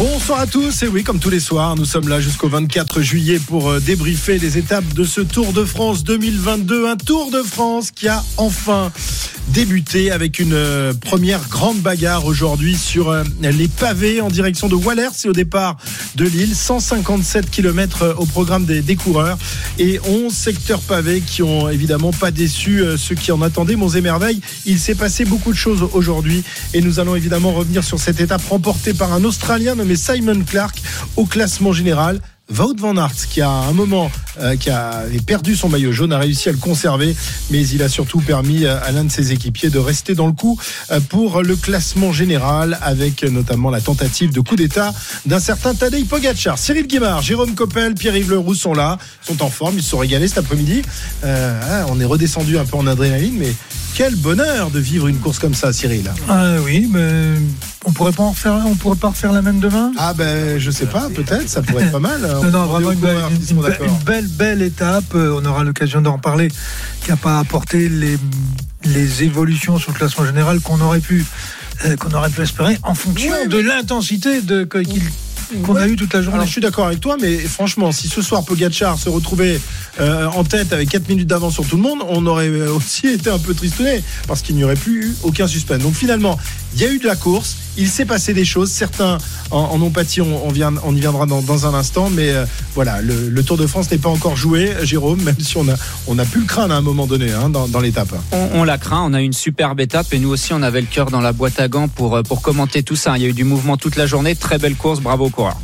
Bonsoir à tous, et oui, comme tous les soirs, nous sommes là jusqu'au 24 juillet pour euh, débriefer les étapes de ce Tour de France 2022. Un Tour de France qui a enfin débuté avec une euh, première grande bagarre aujourd'hui sur euh, les pavés en direction de Wallers et au départ de Lille. 157 km au programme des, coureurs et 11 secteurs pavés qui ont évidemment pas déçu ceux qui en attendaient. Monts et merveilles, il s'est passé beaucoup de choses aujourd'hui et nous allons évidemment revenir sur cette étape remportée par un Australien Simon Clark au classement général. Wout van Aert, qui a un moment euh, qui a perdu son maillot jaune, a réussi à le conserver, mais il a surtout permis à l'un de ses équipiers de rester dans le coup euh, pour le classement général, avec notamment la tentative de coup d'État d'un certain Tadej Pogacar. Cyril Guimard, Jérôme Coppel, Pierre-Yves Leroux sont là, sont en forme, ils se sont régalés cet après-midi. Euh, on est redescendu un peu en adrénaline, mais quel bonheur de vivre une course comme ça, Cyril. Ah oui, mais on pourrait pas en refaire, on pourrait pas refaire la même demain? Ah ben je sais pas, peut-être, ça pourrait être pas mal. Non, non, vraiment une belle, une, une, une belle, belle étape. Euh, On aura l'occasion d'en parler. Qui n'a pas apporté les, les évolutions sur le classement général qu'on aurait pu, euh, qu'on aurait pu espérer en fonction Ouais, de l'intensité de qu'il- qu'on a eu toute la journée. Alors je suis d'accord avec toi, mais franchement, si ce soir Pogacar se retrouvait euh, en tête avec 4 minutes d'avance sur tout le monde, on aurait euh, aussi été un peu tristonné parce qu'il n'y aurait plus eu aucun suspense. Donc finalement, il y a eu de la course, il s'est passé des choses. Certains en, en ont pâti, on, on, vient, on y viendra dans, dans un instant, mais euh, voilà, le, le Tour de France n'est pas encore joué, Jérôme, même si on a, on a pu le craindre à un moment donné hein, dans, dans l'étape. On, on la craint, on a eu une superbe étape et nous aussi on avait le cœur dans la boîte à gants pour, euh, pour commenter tout ça. Il y a eu du mouvement toute la journée, très belle course, bravo aux coureurs.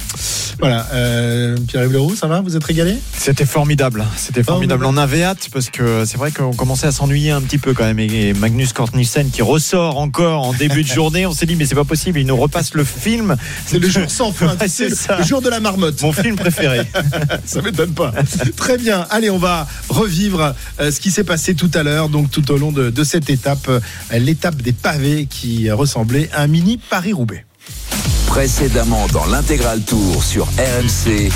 Voilà, euh, Pierre-Yves Leroux, ça va Vous êtes régalé? C'était formidable, c'était formidable. On avait hâte parce que c'est vrai qu'on commençait à s'ennuyer un petit peu quand même. Et Magnus Cort Nielsen qui ressort encore en début de journée, on s'est dit mais c'est pas possible, il nous repasse le film. C'est le jour sans fin, Ouais, c'est le jour de la marmotte. Mon film préféré. Ça m'étonne pas. Très bien. Allez, on va revivre euh, ce qui s'est passé tout à l'heure, donc tout au long de, de cette étape, euh, l'étape des pavés qui ressemblait à un mini Paris-Roubaix. Précédemment dans l'intégral tour sur RMC.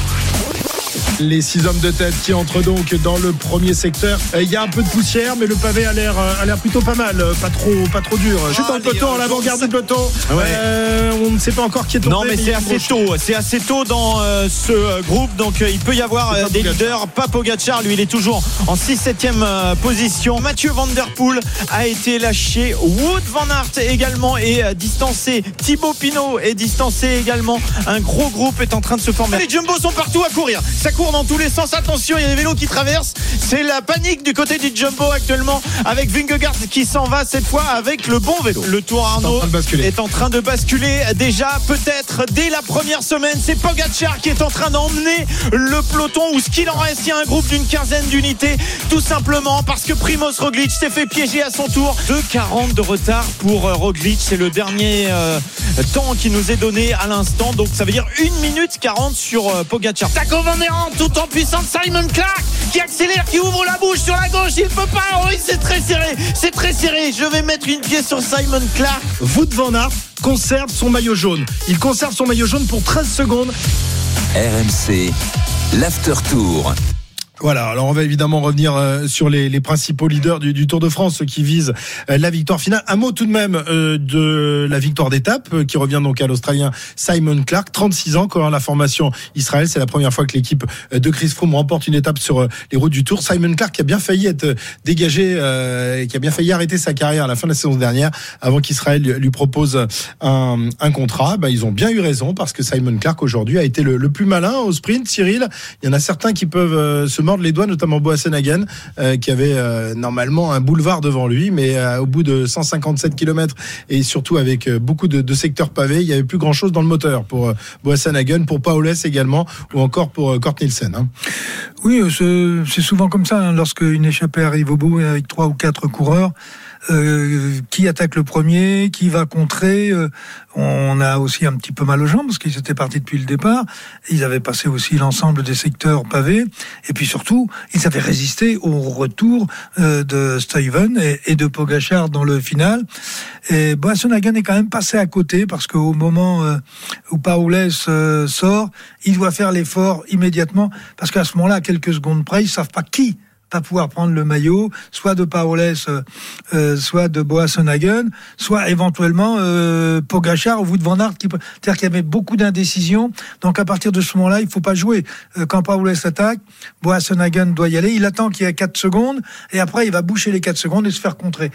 Les six hommes de tête qui entrent donc dans le premier secteur. Euh, Il y a un peu de poussière, mais le pavé a l'air euh, a l'air plutôt pas mal, euh, pas trop pas trop dur. Peloton, à l'avant-garde du peloton. Ouais. Euh, on ne sait pas encore qui est tombé. Non mais c'est assez tôt, c'est assez tôt dans euh, ce euh, groupe, donc il peut y avoir des Pogacar. leaders. Pas Pogacar, lui il est toujours en 6-7e euh, position. Mathieu Van Der Poel a été lâché, Wood Van Aert également est distancé, Thibaut Pinot est distancé également. Un gros groupe est en train de se former. Les Jumbo sont partout à courir, ça court dans tous les sens. Attention, il y a des vélos qui traversent. C'est la panique du côté du Jumbo actuellement avec Vingegaard qui s'en va cette fois avec le bon vélo. Le Tour Arnaud est en train de basculer déjà peut-être dès la première semaine. C'est Pogacar qui est en train d'emmener le peloton ou ce qu'il en reste. Il y a un groupe d'une quinzaine d'unités tout simplement parce que Primoz Roglic s'est fait piéger à son tour. 2,40 de retard pour euh, Roglic. C'est le dernier euh, temps qui nous est donné à l'instant. Donc ça veut dire 1 minute 40 sur euh, Pogacar. Taco Van Tout en puissance. Simon Clark qui accélère, qui ouvre la bouche sur la gauche. Il peut pas. Oui, c'est très serré. C'est très serré. Je vais mettre une pièce sur Simon Clark. Wout van Aert conserve son maillot jaune. Il conserve son maillot jaune pour 13 secondes. RMC. L'after tour. Voilà, alors on va évidemment revenir euh, sur les, les principaux leaders du, du Tour de France qui visent euh, la victoire finale. Un mot tout de même euh, de la victoire d'étape qui revient donc à l'Australien Simon Clark, 36 ans, quand la formation Israël. C'est la première fois que l'équipe de Chris Froome remporte une étape sur les routes du Tour. Simon Clark qui a bien failli être dégagé, et qui a bien failli arrêter sa carrière à la fin de la saison dernière avant qu'Israël lui, propose un, un contrat. Bah, ils ont bien eu raison parce que Simon Clark aujourd'hui a été le, le plus malin au sprint. Cyril, il y en a certains qui peuvent se mordre les doigts, notamment Boasson Hagen, euh, qui avait euh, normalement un boulevard devant lui, mais euh, au bout de 157 km et surtout avec beaucoup de, secteurs pavés, il n'y avait plus grand-chose dans le moteur pour Boasson Hagen, pour Paoles également, ou encore pour Kort Nielsen. hein. Oui, c'est souvent comme ça. hein, lorsque une échappée arrive au bout avec trois ou quatre coureurs, qui attaque le premier, qui va contrer. on a aussi un petit peu mal aux jambes parce qu'ils étaient partis depuis le départ. Ils avaient passé aussi l'ensemble des secteurs pavés. Et puis surtout, ils avaient résisté au retour de Steven et, de Pogachar dans le final. Et Boassonagan est quand même passé à côté parce qu'au moment où Paoules sort, il doit faire l'effort immédiatement parce qu'à ce moment-là, à quelques secondes près, ils savent pas qui pas pouvoir prendre le maillot, soit de Paoles, euh, euh, soit de Boassenhagen, soit éventuellement euh, Pogachar ou Wout van Aert. C'est-à-dire qu'il y avait beaucoup d'indécisions. Donc à partir de ce moment-là, il faut pas jouer. Euh, quand Paoles attaque, Boassenhagen doit y aller. Il attend qu'il y ait 4 secondes et après il va boucher les 4 secondes et se faire contrer.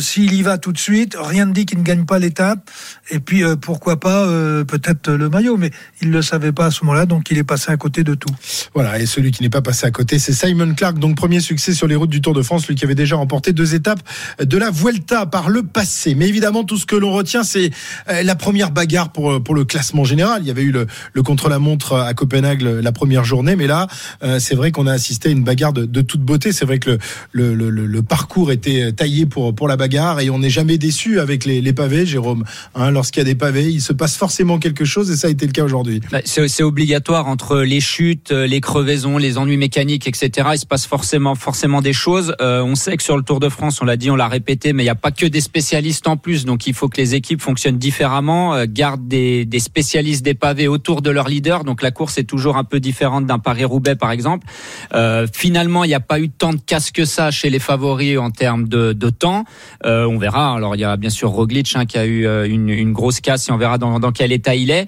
S'il y va tout de suite, rien ne dit qu'il ne gagne pas l'étape. Et puis pourquoi pas peut-être le maillot, mais il le savait pas à ce moment-là, donc il est passé à côté de tout. Voilà. Et celui qui n'est pas passé à côté, c'est Simon Clark. Donc premier succès sur les routes du Tour de France, lui qui avait déjà remporté deux étapes de la Vuelta par le passé. Mais évidemment, tout ce que l'on retient, c'est euh, la première bagarre pour, euh, pour le classement général. Il y avait eu le, le contre-la-montre à Copenhague la première journée, mais là, euh, c'est vrai qu'on a assisté à une bagarre de, toute beauté. C'est vrai que le, le, le, parcours était taillé pour, pour la bagarre et on n'est jamais déçu avec les, les pavés, Jérôme. Hein, Lorsqu'il y a des pavés, il se passe forcément quelque chose et ça a été le cas aujourd'hui. Bah, c'est obligatoire entre les chutes, les crevaisons, les ennuis mécaniques, etc. Il se passe forcément forcément, des choses. Euh, on sait que sur le Tour de France, on l'a dit, on l'a répété, mais il n'y a pas que des spécialistes en plus. Donc il faut que les équipes fonctionnent différemment, euh, gardent des, des, spécialistes des pavés autour de leur leader. Donc la course est toujours un peu différente d'un Paris-Roubaix, par exemple. Euh, finalement, il n'y a pas eu tant de casse que ça chez les favoris en termes de, de temps. Euh, on verra. Alors il y a bien sûr Roglic hein, qui a eu euh, une, une, grosse casse et on verra dans, dans quel état il est.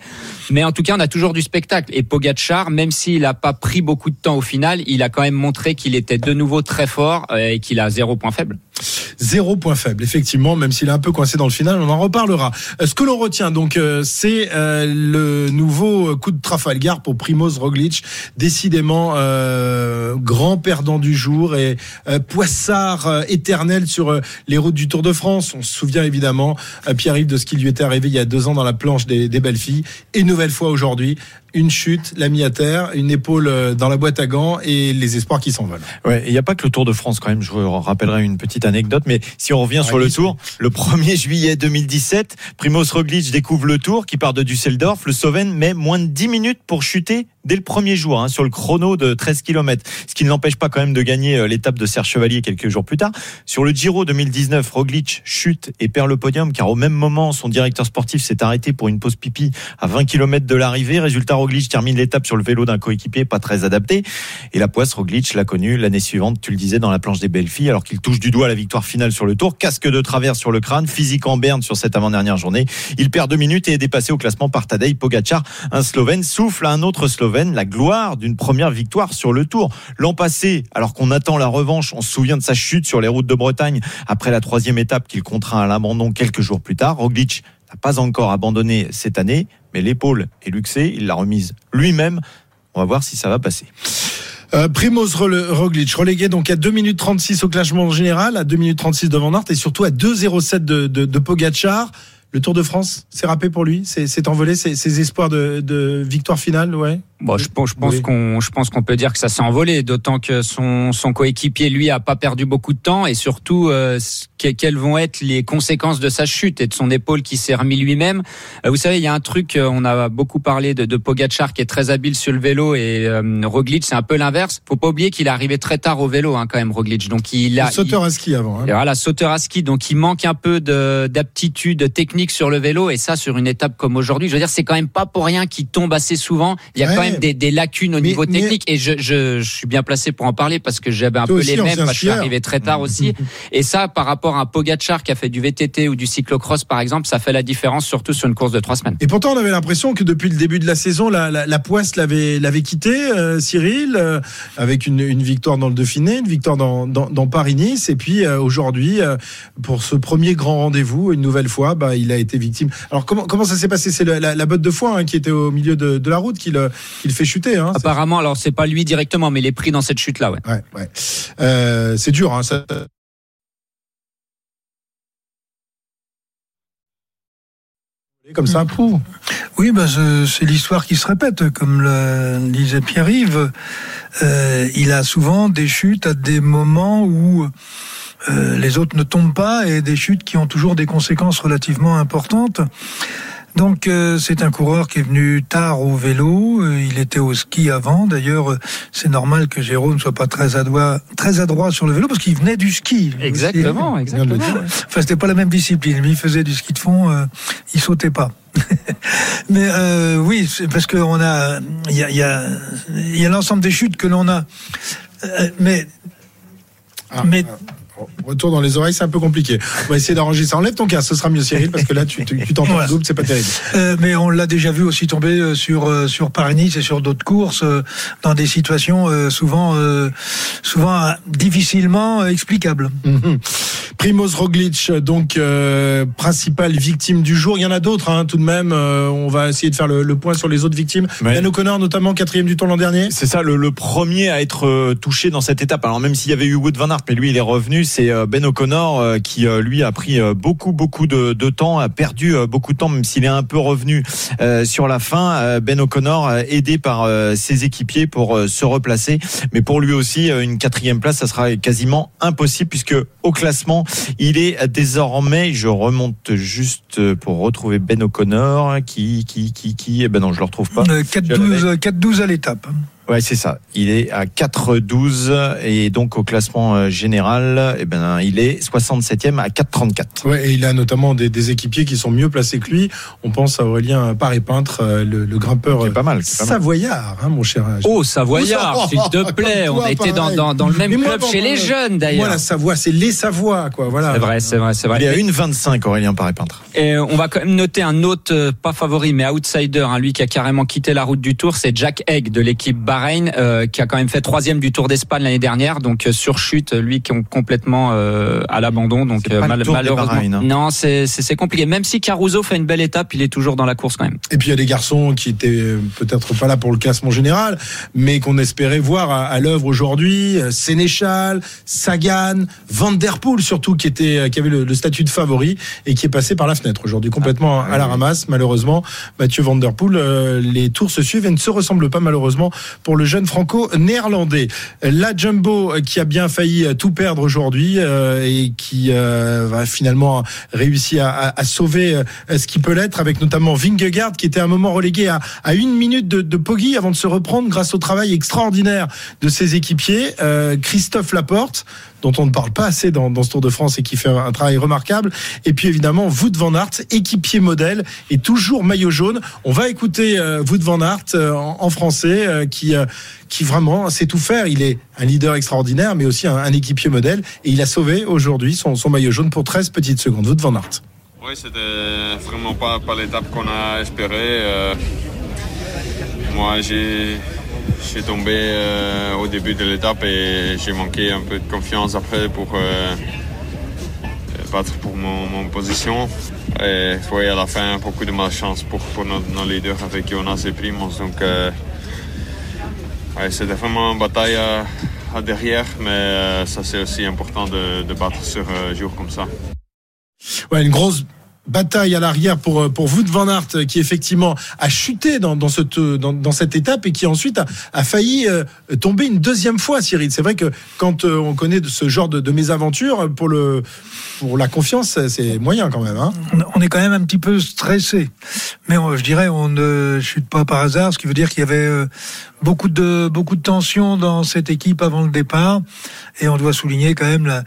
Mais en tout cas, on a toujours du spectacle. Et Pogacar, même s'il n'a pas pris beaucoup de temps au final, il a quand même montré qu'il était de nouveau très fort euh, et qu'il a zéro point faible. Zéro point faible, effectivement, même s'il est un peu coincé dans le final, on en reparlera. Euh, ce que l'on retient donc, euh, c'est le nouveau coup de Trafalgar pour Primoz Roglic, décidément grand perdant du jour et poissard éternel sur les routes du Tour de France. On se souvient évidemment, Pierre-Yves, de ce qui lui était arrivé il y a deux ans dans la planche des, belles filles, et nouvelle fois aujourd'hui, une chute, l'a mis à terre, une épaule euh, dans la boîte à gants et les espoirs qui s'envolent. Ouais, il n'y a pas que le Tour de France quand même. Je vous rappellerai une petite anecdote, mais si on revient sur le Tour, le 1er juillet 2017, Primoz Roglic découvre le Tour qui part de Düsseldorf. Le Slovène met moins de 10 minutes pour chuter dès le premier jour hein, sur le chrono de 13 km, ce qui ne l'empêche pas quand même de gagner euh, l'étape de Serge Chevalier quelques jours plus tard. Sur le Giro 2019, Roglic chute et perd le podium car au même moment, son directeur sportif s'est arrêté pour une pause pipi à 20 km de l'arrivée. Résultat, Roglic termine l'étape sur le vélo d'un coéquipier pas très adapté. Et la poisse, Roglic l'a connu l'année suivante, tu le disais, dans la planche des belles filles, alors qu'il touche du doigt la victoire finale sur le tour. Casque de travers sur le crâne, physique en berne sur cette avant-dernière journée. Il perd deux minutes et est dépassé au classement par Tadej Pogacar. Un Slovène souffle à un autre Slovène la gloire d'une première victoire sur le tour. L'an passé, alors qu'on attend la revanche, on se souvient de sa chute sur les routes de Bretagne après la troisième étape qu'il contraint à l'abandon quelques jours plus tard. Roglic n'a pas encore abandonné cette année, mais l'épaule est luxée, il l'a remise lui-même. On va voir si ça va passer. Euh, Primoz Roglic, relégué donc à 2 minutes 36 au classement général, à 2 minutes 36 devant Nantes et surtout à 2,07 de, de, de Pogacar. Le Tour de France, c'est râpé pour lui C'est envolé ses, espoirs de, de victoire finale ouais Bon, je, pense, je pense qu'on, je pense qu'on peut dire que ça s'est envolé, d'autant que son, son coéquipier lui a pas perdu beaucoup de temps et surtout euh, quelles vont être les conséquences de sa chute et de son épaule qui s'est remis lui-même. Euh, vous savez, il y a un truc, euh, on a beaucoup parlé de, de Pogacar qui est très habile sur le vélo et euh, Roglic c'est un peu l'inverse. Faut pas oublier qu'il est arrivé très tard au vélo hein, quand même Roglic, donc il a sauteur à ski avant. Hein. Voilà, sauteur à ski, donc il manque un peu d'aptitude technique sur le vélo et ça sur une étape comme aujourd'hui, je veux dire c'est quand même pas pour rien qu'il tombe assez souvent. Il y a quand même des, des, lacunes au niveau technique et je, je, je, suis bien placé pour en parler parce que j'avais un peu les mêmes parce que je suis arrivé très tard aussi. et ça, par rapport à un Pogachar qui a fait du VTT ou du cyclocross par exemple, ça fait la différence surtout sur une course de trois semaines. Et pourtant, on avait l'impression que depuis le début de la saison, la, la, la poisse l'avait l'avait quitté, euh, Cyril, euh, avec une, une, victoire dans le Dauphiné, une victoire dans, dans, dans Paris-Nice, et puis euh, aujourd'hui, pour ce premier grand rendez-vous, une nouvelle fois, bah, il a été victime. Alors comment comment ça s'est passé? C'est la, la, botte de foin hein, qui était au milieu de, de la route qui le, qui le fait chuter. Hein, Apparemment, alors c'est pas lui directement, mais il est pris dans cette chute-là. Ouais. ouais, ouais. Euh, c'est dur. Hein, ça... Comme ça, pou. Oui, bah, c'est l'histoire qui se répète, comme le disait Pierre-Yves. Euh, il a souvent des chutes à des moments où les autres ne tombent pas et des chutes qui ont toujours des conséquences relativement importantes. Donc euh, c'est un coureur qui est venu tard au vélo. Euh, il était au ski avant. D'ailleurs, euh, c'est normal que Jérôme soit pas très adroit, très adroit sur le vélo parce qu'il venait du ski. Exactement, exactement. Enfin, c'était pas la même discipline. Lui, il faisait du ski de fond. il sautait pas. Mais oui, c'est parce qu'on a, il y a, y a, y a l'ensemble des chutes que l'on a. mais, ah, mais ah. Retour dans les oreilles, c'est un peu compliqué. On va essayer d'arranger ça. Enlève ton casque, ce sera mieux, Cyril, parce que là, tu t'entends double, c'est pas terrible. Euh, mais on l'a déjà vu aussi tomber euh, sur euh, sur Paris-Nice et sur d'autres courses dans des situations souvent souvent difficilement explicables. Mhm. Primoz Roglic, donc principale victime du jour. Il y en a d'autres, hein, tout de même. on va essayer de faire le, point sur les autres victimes. Ben O'Connor, notamment quatrième du tour l'an dernier. C'est ça, le, le, premier à être touché dans cette étape. Alors même s'il y avait eu Wood van Aert, mais lui, il est revenu c'est euh, Ben O'Connor euh, qui euh, lui a pris beaucoup beaucoup de, temps, a perdu beaucoup de temps, même s'il est un peu revenu sur la fin. Ben O'Connor aidé par ses équipiers pour se replacer, mais pour lui aussi une quatrième place, ça sera quasiment impossible puisque au classement, il est désormais, je remonte juste pour retrouver Ben O'Connor qui qui qui qui, eh ben non, je le retrouve pas. 4-12 4-12 à l'étape. Ouais, c'est ça. Il est à 4,12 et donc au classement euh, général, eh ben, il est 67e à 4,34. Ouais, et il a notamment des, des, équipiers qui sont mieux placés que lui. On pense à Aurélien Paré-Peintre, euh, le, le, grimpeur c'est pas mal, savoyard, hein, mon cher. Oh, Savoyard, s'il te plaît. On a été dans, dans, dans, le même club chez les jeunes, d'ailleurs. Voilà, Savoie, c'est les Savoies, quoi. Voilà. C'est vrai, c'est vrai, c'est vrai. Il est à 1,25, Aurélien Paré-Peintre. Et on va quand même noter un autre, euh, pas favori, mais outsider, hein, lui qui a carrément quitté la route du Tour, c'est Jack Egg de l'équipe Bahreïn, euh, qui a quand même fait troisième du Tour d'Espagne l'année dernière, donc euh, sur chute, lui qui est complètement euh, à l'abandon, donc malheureusement. Hein. Non, c'est compliqué. Même si Caruso fait une belle étape, il est toujours dans la course quand même. Et puis il y a des garçons qui étaient peut-être pas là pour le classement général, mais qu'on espérait voir à, l'œuvre aujourd'hui. Sénéchal, Sagan, Van Der Poel surtout, qui était, qui avait le, statut de favori et qui est passé par la fenêtre aujourd'hui, complètement ah, à la ramasse. Malheureusement, Mathieu Van Der Poel, les tours se suivent et ne se ressemblent pas malheureusement pour le jeune franco-néerlandais. La Jumbo qui a bien failli tout perdre aujourd'hui euh, et qui euh, va finalement réussir à, sauver euh, ce qui peut l'être avec notamment Vingegaard qui était un moment relégué à, une minute de, de Poggi avant de se reprendre grâce au travail extraordinaire de ses équipiers. Christophe Laporte dont on ne parle pas assez dans, ce Tour de France et qui fait un travail remarquable. Et puis évidemment, Wout van Aert, équipier modèle et toujours maillot jaune. On va écouter euh, van Aert euh, en, français euh, qui, qui vraiment sait tout faire. Il est un leader extraordinaire, mais aussi un, équipier modèle. Et il a sauvé aujourd'hui son, maillot jaune pour 13 petites secondes. Wout van Aert. Oui, c'était vraiment pas, l'étape qu'on a espéré. moi, j'ai suis tombé euh, au début de l'étape et j'ai manqué un peu de confiance après pour euh, battre pour mon, position. Et ouais, à la fin, beaucoup de malchance pour, pour nos, leaders avec Jonas et Primos. Donc, euh, c'était vraiment une bataille à, derrière, mais ça c'est aussi important de, de battre sur un jour comme ça. Ouais, une grosse bataille à l'arrière pour euh, pour Wout van Aert qui effectivement a chuté dans dans cette dans, cette étape et qui ensuite a, a failli euh, tomber une deuxième fois Cyril c'est vrai que quand euh, on connaît ce genre de, de mésaventures pour le pour la confiance c'est moyen quand même hein. on est quand même un petit peu stressé mais je dirais on ne chute pas par hasard ce qui veut dire qu'il y avait beaucoup de beaucoup de tension dans cette équipe avant le départ et on doit souligner quand même la,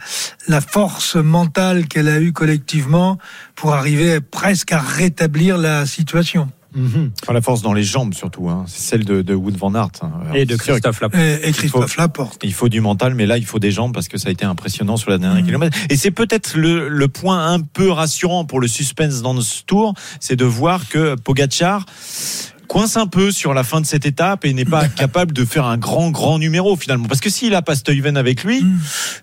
la force mentale qu'elle a eue collectivement pour arriver presque à rétablir la situation. Mhm. La force dans les jambes surtout, hein. c'est celle de, de, Wood van Aert. Hein. Et de Christophe Laporte. Et, Christophe Laporte. Il faut du mental, mais là il faut des jambes parce que ça a été impressionnant sur la dernière mhm. kilomètre. Et c'est peut-être le, le, point un peu rassurant pour le suspense dans ce tour, c'est de voir que Pogachar coince un peu sur la fin de cette étape et n'est pas capable de faire un grand grand numéro finalement. Parce que s'il a pas Stuyven avec lui mm.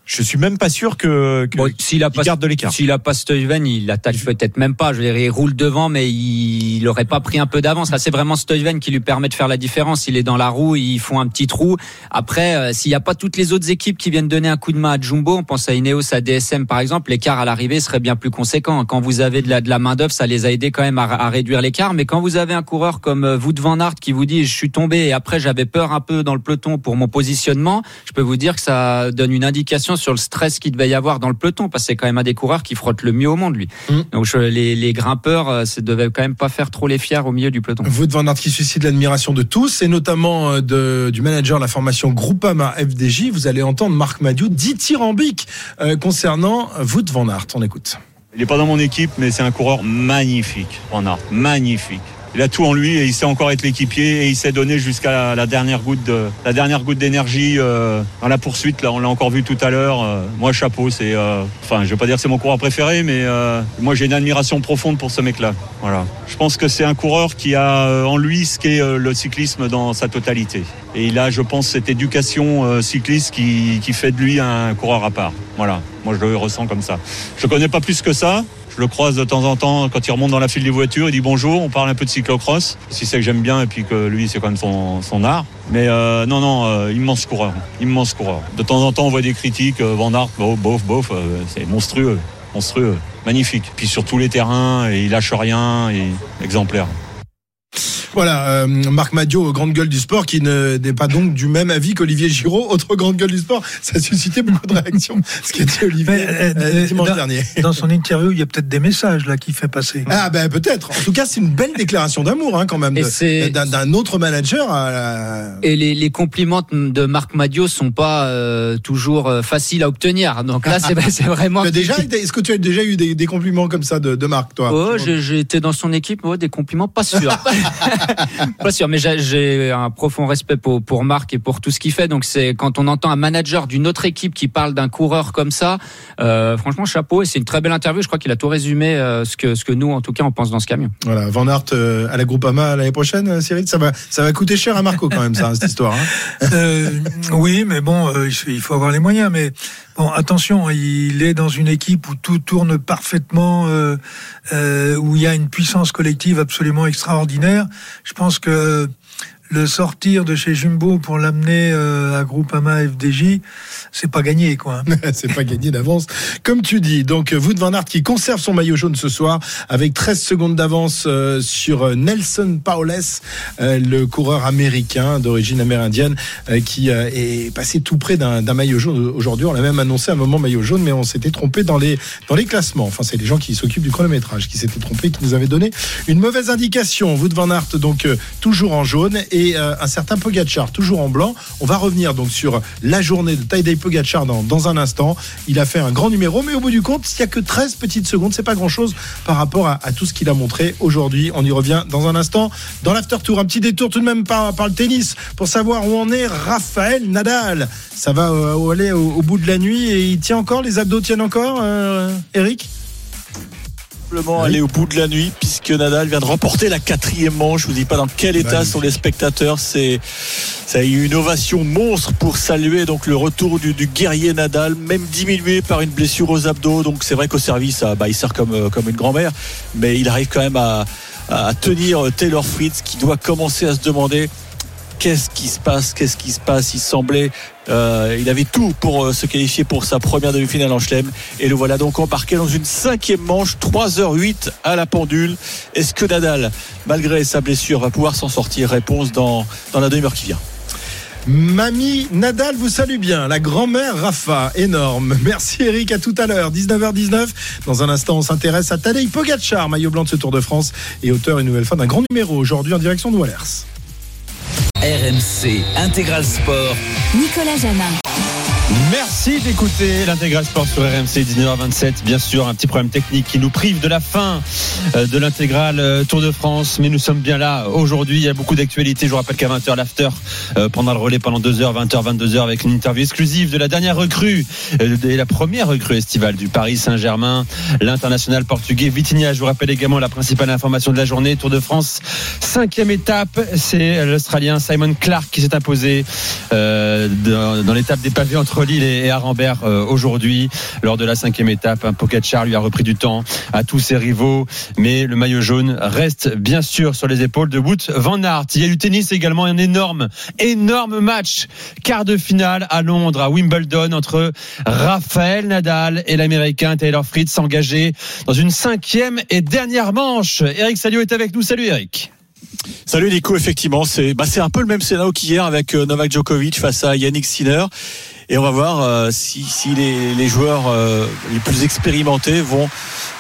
je suis même pas sûr que, s'il a pas garde de l'écart. s'il a pas Stuyven il attaque peut-être même pas. Je veux dire il roule devant mais il, il aurait pas pris un peu d'avance. Là c'est vraiment Stuyven qui lui permet de faire la différence. Il est dans la roue ils font un petit trou. Après euh, s'il y a pas toutes les autres équipes qui viennent donner un coup de main à Jumbo on pense à Ineos à DSM par exemple l'écart à l'arrivée serait bien plus conséquent. Quand vous avez de la de la main d'œuvre ça les a aidés quand même à, à réduire l'écart. Mais quand vous avez un coureur comme euh, euh, Wout van Aert qui vous dit je suis tombé et après j'avais peur un peu dans le peloton pour mon positionnement, je peux vous dire que ça donne une indication sur le stress qu'il devait y avoir dans le peloton parce que c'est quand même un des coureurs qui frotte le mieux au monde lui. Mm. Donc les, les, grimpeurs, euh, ça devait quand même pas faire trop les fiers au milieu du peloton. Wout van Aert qui suscite l'admiration de tous et notamment euh, de, du manager de la formation Groupama FDJ. Vous allez entendre Marc Madiou dithyrambique euh, concernant Wout van Aert. On écoute. Il n'est pas dans mon équipe, mais c'est un coureur magnifique, Van Aert, magnifique il a tout en lui et il sait encore être l'équipier et il s'est donné jusqu'à la dernière goutte la dernière goutte d'énergie euh, dans la poursuite. Là, on l'a encore vu tout à l'heure. Euh, moi, chapeau, c'est euh, enfin, je vais pas dire que c'est mon coureur préféré, mais moi j'ai une admiration profonde pour ce mec-là. Voilà. Je pense que c'est un coureur qui a en lui ce qu'est le cyclisme dans sa totalité. Et il a, je pense, cette éducation cycliste qui, qui fait de lui un coureur à part. Voilà. Moi, je le ressens comme ça. Je connais pas plus que ça. Je le croise de temps en temps quand il remonte dans la file des voitures. Il dit bonjour, on parle un peu de cyclocross. Si c'est que j'aime bien et puis que lui, c'est quand même son, art. Mais euh, non, non, euh, immense coureur. Immense coureur. De temps en temps, on voit des critiques. Euh, Van Aert, bof, bof, c'est monstrueux. Monstrueux. Magnifique. Puis sur tous les terrains, il lâche rien. Et exemplaire. Voilà, euh, Marc Madio, grande gueule du sport, qui n'est pas donc du même avis qu'Olivier Giraud, autre grande gueule du sport. Ça a suscité beaucoup de réactions, ce qui était Olivier euh, euh, dimanche dans, dernier. Dans son interview, il y a peut-être des messages là qui fait passer. Ah ben peut-être. En tout cas, c'est une belle déclaration d'amour hein, quand même d'un autre manager. Et les, les, compliments de Marc Madio sont pas toujours faciles à obtenir. Donc là, c'est vraiment. déjà, est-ce que tu as déjà eu des, compliments comme ça de, de Marc, toi? Oh, j'ai été dans son équipe, oh, des compliments pas sûrs. pas sûr, mais j'ai un profond respect pour, pour Marc et pour tout ce qu'il fait. Donc c'est quand on entend un manager d'une autre équipe qui parle d'un coureur comme ça, euh, franchement chapeau et c'est une très belle interview. Je crois qu'il a tout résumé euh, ce que ce que nous en tout cas on pense dans ce camion. Voilà, Van Aert euh, à la Groupama l'année prochaine, Cyril, ça va ça va coûter cher à Marco quand même ça cette histoire. Hein oui, mais bon, il faut avoir les moyens, mais Bon, attention, il est dans une équipe où tout tourne parfaitement, euh, euh, où il y a une puissance collective absolument extraordinaire. Je pense que le sortir de chez Jumbo pour l'amener euh, à Groupama FDJ, c'est pas gagné, quoi. c'est pas gagné d'avance. Comme tu dis, donc Wout van Aert qui conserve son maillot jaune ce soir avec 13 secondes d'avance euh, sur euh, Nelson Paules, le coureur américain d'origine amérindienne qui est passé tout près d'un maillot jaune aujourd'hui. On l'a même annoncé un moment maillot jaune, mais on s'était trompé dans les, dans les classements. Enfin, c'est les gens qui s'occupent du chronométrage qui s'étaient trompés, qui nous avaient donné une mauvaise indication. Wout van Aert, donc toujours en jaune euh, un certain Pogachar, toujours en blanc. On va revenir donc sur la journée de Tadej Pogachar dans, un instant. Il a fait un grand numéro, mais au bout du compte, il n'y a que 13 petites secondes. C'est pas grand chose par rapport à, tout ce qu'il a montré aujourd'hui. On y revient dans un instant. Dans l'after tour, un petit détour tout de même par, par le tennis pour savoir où en est Raphaël Nadal. Ça va euh, aller au, bout de la nuit et il tient encore, les abdos tiennent encore, euh, Eric? Aller au bout de la nuit puisque Nadal vient de remporter la quatrième manche. Je vous dis pas dans quel état sont les spectateurs. C'est ça a eu une ovation monstre pour saluer donc le retour du, guerrier Nadal, même diminué par une blessure aux abdos. Donc c'est vrai qu'au service, ah, bah, il sert comme euh, comme une grand-mère, mais il arrive quand même à, à tenir Taylor Fritz qui doit commencer à se demander qu'est-ce qui se passe, qu'est-ce qui se passe? Il semblait, euh, il avait tout pour euh, se qualifier pour sa première demi-finale en Chelem. Et le voilà donc embarqué dans une cinquième manche, 3h08 à la pendule. Est-ce que Nadal, malgré sa blessure, va pouvoir s'en sortir? Réponse dans, la demi-heure qui vient. Mamie Nadal vous salue bien. La grand-mère Rafa, énorme. Merci Eric, à tout à l'heure. 19h19. Dans un instant, on s'intéresse à Tadej Pogacar, maillot blanc de ce Tour de France et auteur une nouvelle fois d'un grand numéro aujourd'hui en direction de Wallers. RMC Intégral Sport. Nicolas Jamin. Merci d'écouter l'intégral sport sur RMC 19h27. Bien sûr, un petit problème technique qui nous prive de la fin euh, de l'intégral euh, Tour de France. Mais nous sommes bien là aujourd'hui. Il y a beaucoup d'actualités. Je vous rappelle qu'à 20h, l'after euh, prendra le relais pendant 2h, 20h, 22h avec une interview exclusive de la dernière recrue et la première recrue estivale du Paris Saint-Germain, l'international portugais Vitinha. Je vous rappelle également la principale information de la journée. Tour de France, cinquième étape. C'est l'Australien Simon Clark qui s'est imposé dans, l'étape des pavés entre Lille et Arambert euh, aujourd'hui lors de la cinquième étape. Pogacar lui a repris du temps à tous ses rivaux, mais le maillot jaune reste bien sûr sur les épaules de Wout van Aert. Il y a du tennis également, un énorme, énorme match, quart de finale à Londres, à Wimbledon entre Raphaël Nadal et l'Américain Taylor Fritz s'engager dans une cinquième et dernière manche. Eric Salio est avec nous. Salut Eric. Salut Nico, effectivement, c'est bah, un peu le même scénario qu'hier avec euh, Novak Djokovic face à Yannick Sinner. Et on va voir euh, si, si les, joueurs euh, les plus expérimentés vont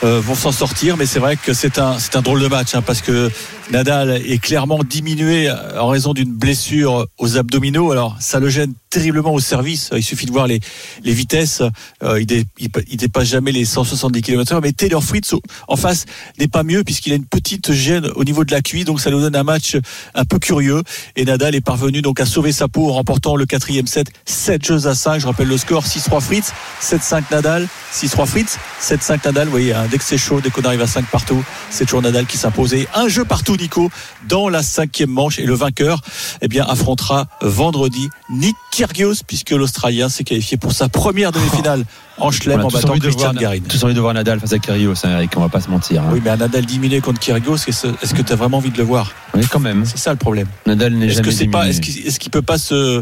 vont s'en sortir. Mais c'est vrai que c'est un c'est un drôle de match hein, parce que Nadal est clairement diminué en raison d'une blessure aux abdominaux. Alors ça le gêne terriblement au service. Il suffit de voir les, les vitesses. Euh, il, dé, il, dépasse jamais les 170 km/h. Mais Taylor Fritz en face n'est pas mieux puisqu'il a une petite gêne au niveau de la cuisse. Donc ça nous donne un match un peu curieux. Et Nadal est parvenu donc à sauver sa peau en remportant le quatrième set 7 jeux à 5. Je rappelle le score 6-3 Fritz, 7-5 Nadal, 6-3 Fritz, 7-5 Nadal. Vous voyez, hein, dès que c'est chaud, dès qu'on arrive à 5 partout, c'est toujours Nadal qui s'impose. Un jeu partout Nico dans la cinquième manche et le vainqueur eh bien affrontera vendredi Nick Kyrgios puisque l'Australien s'est qualifié pour sa première demi-finale en chelem en battant Christian Garin. Tous envie de voir Nadal face à Kyrgios, hein, Eric, on va pas se mentir. Hein. Oui, mais un Nadal diminué contre Kyrgios, est-ce que tu as vraiment envie de le voir? Oui, quand même. C'est ça le problème. Nadal n'est jamais que pas Est-ce qu'il peut pas se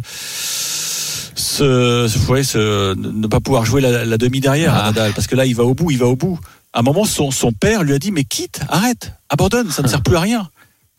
ce, ne pas pouvoir jouer la, demi derrière à ah. Nadal? Parce que là il va au bout, il va au bout. À un moment son, son père lui a dit mais quitte, arrête, abandonne, ça ne sert plus à rien.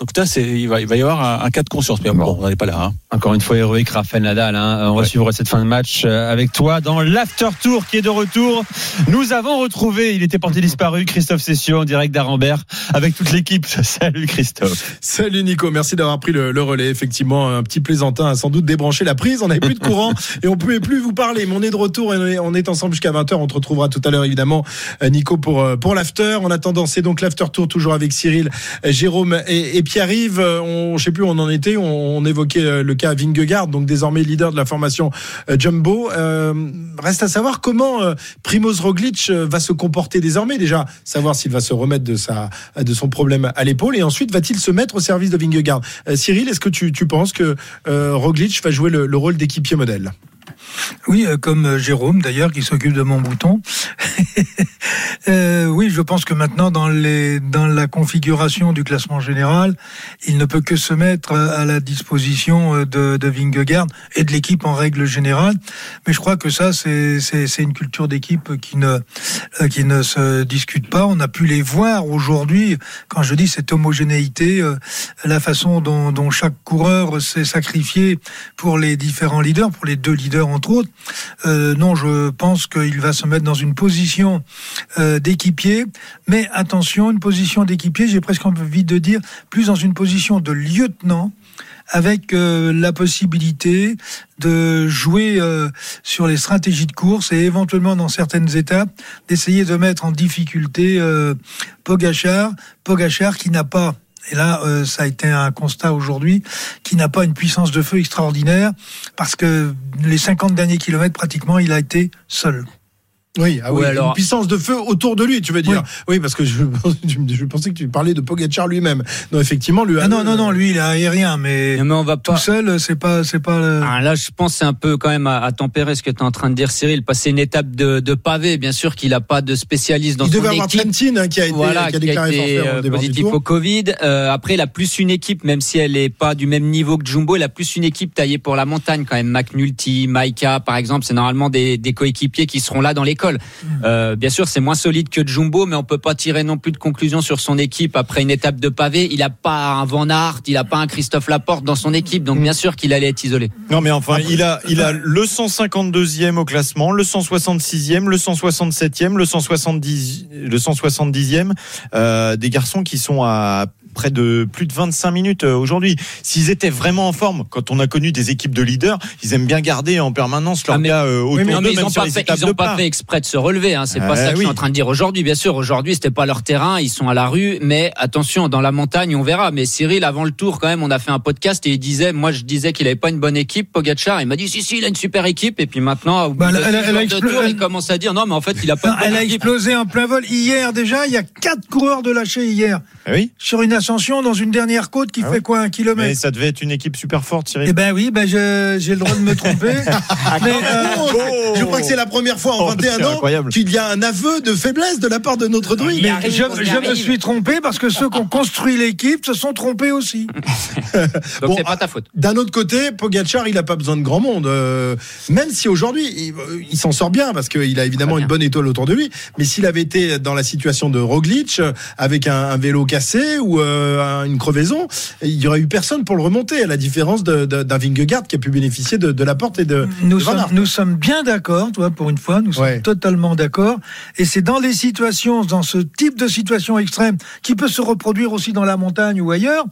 Donc là, il va, il va y avoir un, cas de conscience. Mais bon, on n'est pas là. Hein. Encore une fois, héroïque Raphaël Nadal. Hein. On va suivre cette fin de match euh, avec toi dans l'after tour qui est de retour. Nous avons retrouvé, il était porté disparu, Christophe Session en direct d'Arambert avec toute l'équipe. Salut Christophe. Salut Nico, merci d'avoir pris le, relais. Effectivement, un petit plaisantin a sans doute débranché la prise. On n'avait plus de courant et on pouvait plus vous parler. Mais on est de retour et on est ensemble jusqu'à 20h. On te retrouvera tout à l'heure évidemment, euh, Nico, pour, euh, pour l'after. En attendant, c'est donc l'after tour toujours avec Cyril, Jérôme et, et Pierre-Yves. On, je sais plus où on en était. On, évoquait le cas Vingegaard, donc désormais leader de la formation euh, Jumbo. Euh, reste à savoir comment euh, Primoz Roglic va se comporter désormais. Déjà, savoir s'il va se remettre de, sa, de son problème à l'épaule et ensuite va-t-il se mettre au service de Vingegaard? Cyril, est-ce que tu, penses que Roglic va jouer le rôle d'équipier modèle? Oui, euh, comme euh, Jérôme d'ailleurs qui s'occupe de mon bouton. euh, oui, je pense que maintenant dans la configuration du classement général, il ne peut que se mettre à la disposition de, de Vingegaard et de l'équipe en règle générale. Mais je crois que ça c'est une culture d'équipe qui ne se discute pas. On a pu les voir aujourd'hui. Quand je dis cette homogénéité, la façon dont, chaque coureur s'est sacrifié pour les différents leaders, pour les deux leaders Euh, non, je pense qu'il va se mettre dans une position euh, d'équipier, mais attention, une position d'équipier, j'ai presque envie de dire, plus dans une position de lieutenant avec euh, la possibilité de jouer sur les stratégies de course et éventuellement dans certaines étapes d'essayer de mettre en difficulté Pogachar, Pogachar qui n'a pas et là, euh, ça a été un constat aujourd'hui, qui n'a pas une puissance de feu extraordinaire, parce que les 50 derniers kilomètres, pratiquement, il a été seul. Oui, ah oui, alors... une puissance de feu autour de lui, tu veux dire. Oui, parce que je, je, pensais que tu parlais de Pogacar lui-même. Non, effectivement, lui. Ah non, non, non, lui, il est aérien, mais, mais on va pas... tout seul, c'est pas, c'est pas. Ah, là, je pense c'est un peu quand même à, tempérer ce que tu es en train de dire, Cyril. Passer une étape de, de pavé, bien sûr qu'il a pas de spécialiste dans il son devait avoir Trentin hein, qui a été, voilà, qui a déclaré qui a été, euh, positif au Covid. Euh, après, il a plus une équipe, même si elle est pas du même niveau que Jumbo, il a plus une équipe taillée pour la montagne quand même. McNulty, Maika, par exemple, c'est normalement des, des coéquipiers qui seront là dans Euh, bien sûr, c'est moins solide que Jumbo, mais on peut pas tirer non plus de conclusion sur son équipe après une étape de pavé. Il a pas un Van Aert, il a pas un Christophe Laporte dans son équipe, donc bien sûr qu'il allait être isolé. Non, mais enfin, il a, le 152e au classement, le 166e, le 167e, le 170, le 170e, euh, des garçons qui sont à près de plus de 25 minutes euh, aujourd'hui. S'ils étaient vraiment en forme, quand on a connu des équipes de leaders, ils aiment bien garder en permanence leur ah, gars euh, autour d'eux, ils n'ont pas, fait, ils pas fait exprès de se relever. Hein. C'est pas ça que je suis en train de dire aujourd'hui. Bien sûr, aujourd'hui c'était pas leur terrain, ils sont à la rue, mais attention, dans la montagne, on verra. Mais Cyril, avant le tour, quand même, on a fait un podcast et il disait, moi je disais qu'il avait pas une bonne équipe, Pogacar. Il m'a dit si si, il a une super équipe. Et puis maintenant, au bah, elle, il commence à dire non, mais en fait, il a pas. Non, elle a explosé en plein vol hier déjà. Il y a quatre coureurs de lâcher hier. Ah oui. Sur une ascension dans une dernière côte qui ah fait quoi un kilomètre Mais ça devait être une équipe super forte, Cyril. Eh ben oui, ben j'ai le droit de me tromper. Ah, mais, euh, Je crois que c'est la première fois en 21 ans qu'il y a un aveu de faiblesse de la part de notre druide. Mais je, me suis trompé parce que ceux qui ont construit l'équipe se sont trompés aussi. Donc c'est pas ta faute. D'un autre côté, Pogachar, il a pas besoin de grand monde. Euh, même si aujourd'hui, il, s'en sort bien parce qu'il a évidemment une bonne étoile autour de lui. Mais s'il avait été dans la situation de Roglic avec un, vélo cassé ou euh, une crevaison, il y aurait eu personne pour le remonter, à la différence d'un Vingegaard qui a pu bénéficier de, la porte et de. Nous, sommes, nous sommes bien d'accord, toi, pour une fois, nous sommes totalement d'accord. Et c'est dans les situations, dans ce type de situation extrême, qui peut se reproduire aussi dans la montagne ou ailleurs,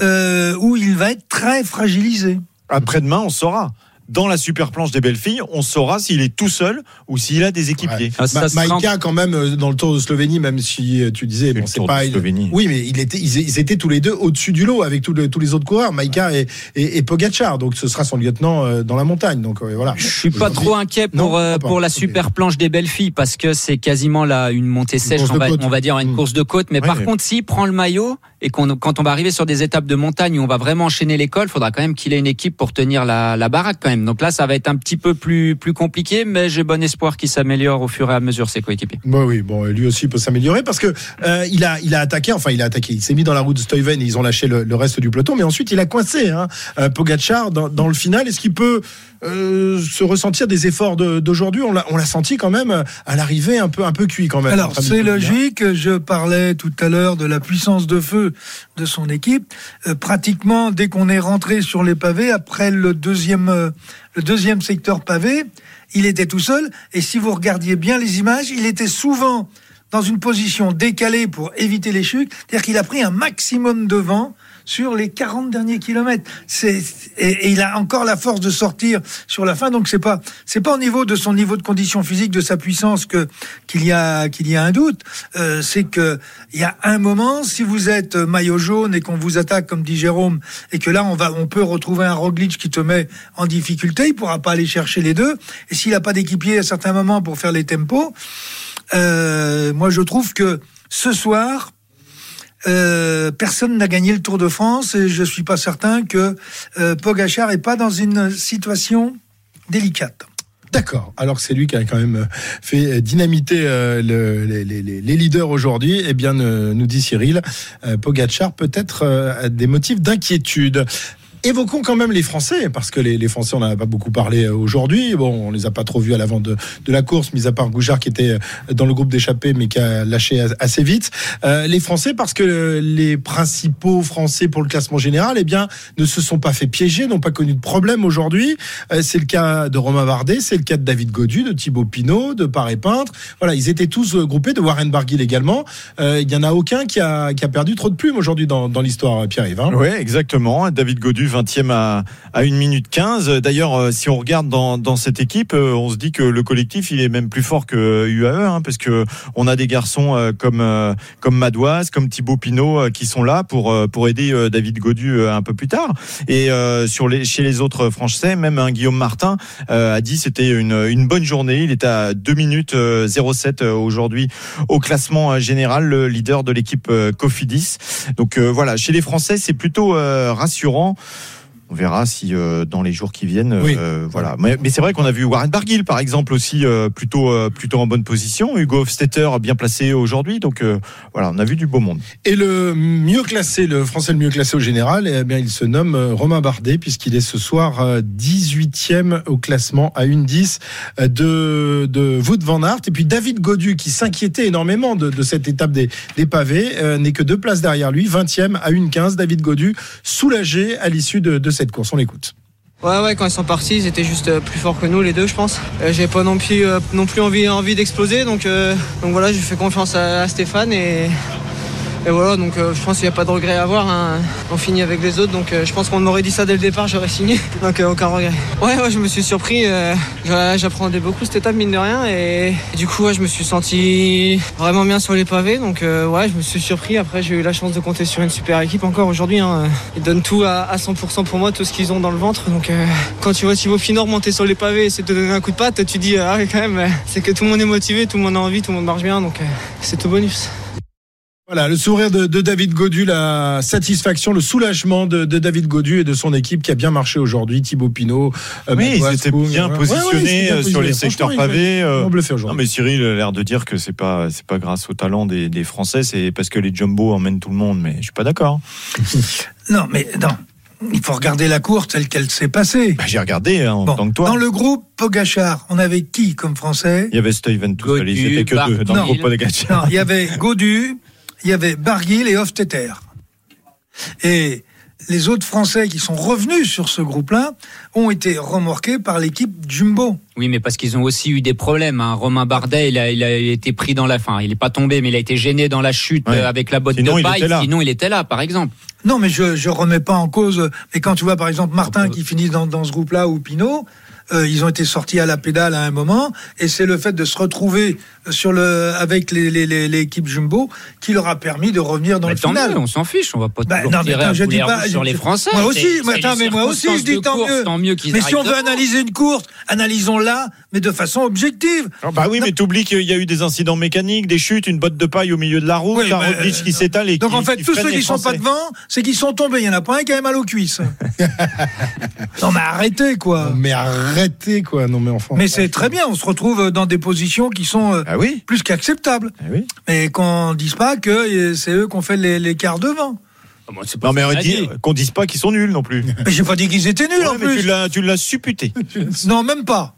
euh, où il va être très fragilisé. Après-demain, on saura dans la super planche des belles filles, on saura s'il est tout seul ou s'il a des équipiers. Ah, Maïka, quand même, euh, dans le Tour de Slovénie, même si euh, tu disais, bon, c'est pas. Oui, mais il était, ils, étaient tous les deux au-dessus du lot avec tous les, tous les autres coureurs, Maïka et, et, Pogacar. Donc ce sera son lieutenant euh, dans la montagne. Donc voilà. Je suis pas trop inquiet pour, pour la super planche des belles filles parce que c'est quasiment là une montée sèche, on va, on va, dire une mmh. course de côte. Mais par contre, s'il prend le maillot et qu'on, quand on va arriver sur des étapes de montagne où on va vraiment enchaîner l'école, il faudra quand même qu'il ait une équipe pour tenir la, la baraque quand même. Donc là, ça va être un petit peu plus, plus compliqué, mais j'ai bon espoir qu'il s'améliore au fur et à mesure ses coéquipiers. Bah oui, bon, lui aussi peut s'améliorer parce que euh, il a, il a attaqué, enfin il a attaqué, il s'est mis dans la route de Stuyven et ils ont lâché le, reste du peloton, mais ensuite il a coincé hein, euh, Pogacar dans, dans, le final. Est-ce qu'il peut euh, se ressentir des efforts d'aujourd'hui? On l'a senti quand même à l'arrivée un peu, un peu cuit quand même. Alors c'est logique. Je parlais tout à l'heure de la puissance de feu de son équipe. pratiquement dès qu'on est rentré sur les pavés après le deuxième le deuxième secteur pavé, il était tout seul. Et si vous regardiez bien les images, il était souvent dans une position décalée pour éviter les chutes. C'est-à-dire qu'il a pris un maximum de vent sur les 40 derniers kilomètres. C'est, et, il a encore la force de sortir sur la fin. Donc c'est pas, c'est pas au niveau de son niveau de condition physique, de sa puissance que, qu'il y a, qu'il y a un doute. Euh, c'est que, il y a un moment, si vous êtes maillot jaune et qu'on vous attaque, comme dit Jérôme, et que là, on va, on peut retrouver un Roglic qui te met en difficulté, il pourra pas aller chercher les deux. Et s'il a pas d'équipier à certains moments pour faire les tempos, euh, moi je trouve que ce soir, euh, personne n'a gagné le Tour de France et je suis pas certain que euh, Pogachar est pas dans une situation délicate. D'accord. Alors c'est lui qui a quand même fait dynamiter les, leaders aujourd'hui. Eh bien, nous dit Cyril, Pogachar peut-être des motifs d'inquiétude. Évoquons quand même les Français, parce que les, Français, on n'en a pas beaucoup parlé euh, aujourd'hui. Bon, on les a pas trop vus à l'avant de, la course, mis à part Goujard qui était euh, dans le groupe d'échappée, mais qui a lâché assez vite. Euh, les Français, parce que les principaux Français pour le classement général, eh bien, ne se sont pas fait piéger, n'ont pas connu de problème aujourd'hui. Euh, c'est le cas de Romain Bardet, c'est le cas de David Godu, de Thibaut Pinot, de Paré Peintre. Voilà, ils étaient tous groupés, de Warren Barguil également. Il y en a aucun qui a, qui a perdu trop de plumes aujourd'hui dans, dans l'histoire, Pierre-Yves. Hein. Oui, exactement. David Godu 20e à, à 1 minute 15. D'ailleurs, euh, si on regarde dans, dans cette équipe, euh, on se dit que le collectif, il est même plus fort que UAE, hein, parce que on a des garçons euh, comme comme Madoise, comme Thibaut Pinot qui sont là pour pour aider David Godu un peu plus tard. Et sur les chez les autres Français, même un Guillaume Martin a dit c'était une une bonne journée. Il est à 2 minutes 07 aujourd'hui au classement général, le leader de l'équipe Cofidis. Donc voilà, chez les Français, c'est plutôt rassurant on verra si euh, dans les jours qui viennent, euh, voilà. Mais, c'est vrai qu'on a vu Warren Barguil, par exemple, aussi euh, plutôt plutôt en bonne position. Hugo Hofstetter bien placé aujourd'hui, donc voilà, on a vu du beau monde. Et le mieux classé, le Français le mieux classé au général, eh bien, il se nomme Romain Bardet puisqu'il est ce soir 18e au classement à 1-10 de de Wout van Aert. Et puis David Godu qui s'inquiétait énormément de, de, cette étape des, des pavés n'est que deux places derrière lui, 20e à 1-15. David Godu soulagé à l'issue de, de cette course. On l'écoute. Ouais, ouais, quand ils sont partis, ils étaient juste euh, plus forts que nous, les deux, je pense. Euh, j'ai pas non plus, euh, non plus envie, envie d'exploser, donc, donc voilà, j'ai fait confiance à, Stéphane et, et voilà, donc euh, je pense qu'il n'y a pas de regret à avoir. Hein. On finit avec les autres, donc euh, je pense qu'on m'aurait dit ça dès le départ, j'aurais signé. Donc euh, aucun regret. Ouais, ouais, je me suis surpris. J'apprenais beaucoup cette étape, mine de rien. Et, du coup, je me suis senti vraiment bien sur les pavés. Donc ouais, je me suis surpris. Après, j'ai eu la chance de compter sur une super équipe encore aujourd'hui. Hein. Ils donnent tout à, 100% pour moi, tout ce qu'ils ont dans le ventre. Donc quand tu vois Thibaut Finor monter sur les pavés et de te donner un coup de patte, tu dis, ah quand même, c'est que tout le monde est motivé, tout le monde a envie, tout le monde marche bien. Donc c'est tout bonus. Voilà, le sourire de, David Godu, la satisfaction, le soulagement de, David Godu et de son équipe qui a bien marché aujourd'hui. Thibaut Pinot, euh, oui, ils étaient bien positionnés euh, sur les secteurs pavés. Euh. Non, mais Cyril a l'air de dire que c'est pas c'est pas grâce au talent des, Français, c'est parce que les jumbo emmènent tout le monde. Mais je suis pas d'accord. non, mais non. Il faut regarder la course telle qu'elle s'est passée. Bah, j'ai regardé hein, en tant que toi. Dans le groupe Pogachar, on avait qui comme Français? Il y avait Steven tout seul. Ils étaient que deux dans le groupe Pogachar. Non, il y avait Godu, il y avait Barguil et Hoftetter. Et les autres Français qui sont revenus sur ce groupe-là ont été remorqués par l'équipe Jumbo. Oui, mais parce qu'ils ont aussi eu des problèmes. Hein. Romain Bardet, il a, il a été pris dans la fin. Il n'est pas tombé, mais il a été gêné dans la chute Ouais. euh, avec la botte Sinon, de paille. était là. Sinon, il était là, par exemple. Non, mais je je remets pas en cause. Mais quand tu vois par exemple Martin qui finit dans, dans ce groupe-là ou Pinot, euh, ils ont été sortis à la pédale à un moment, et c'est le fait de se retrouver sur le avec les les- les- l'équipe Jumbo qui leur a permis de revenir dans Mais le final. mieux, on s'en fiche. On va pas Bah, non, mais tirer attends, à je dis pas sur les Français. Moi aussi, mais attends, les mais moi aussi, je dis tant course, mieux. Tant mieux qu'ils Mais si on veut devant. analyser une course, analysons-la, mais de façon objective. Ah bah oui, mais t'oublies qu'il y a eu des incidents mécaniques, des chutes, une botte de paille au milieu de la route, Oui, un Roglic euh, qui s'étale et Donc qui- en fait, qui tous ceux qui sont pas devant, c'est qu'ils sont tombés. Il y en a pas un qui a mal aux cuisses. non mais arrêtez quoi. Mais arrêtez quoi. Non mais enfin. Mais c'est très bien, on se retrouve dans des positions qui sont euh, Ah oui, plus qu'acceptables. ah oui. Mais qu'on dise pas que euh, c'est eux qui ont fait les, les quarts devant. Non mais on dit qu'on dise pas qu'ils sont nuls non plus. Mais j'ai pas dit qu'ils étaient nuls Ouais, en mais tu plus. l'as, tu l'as supputé. Non, même pas.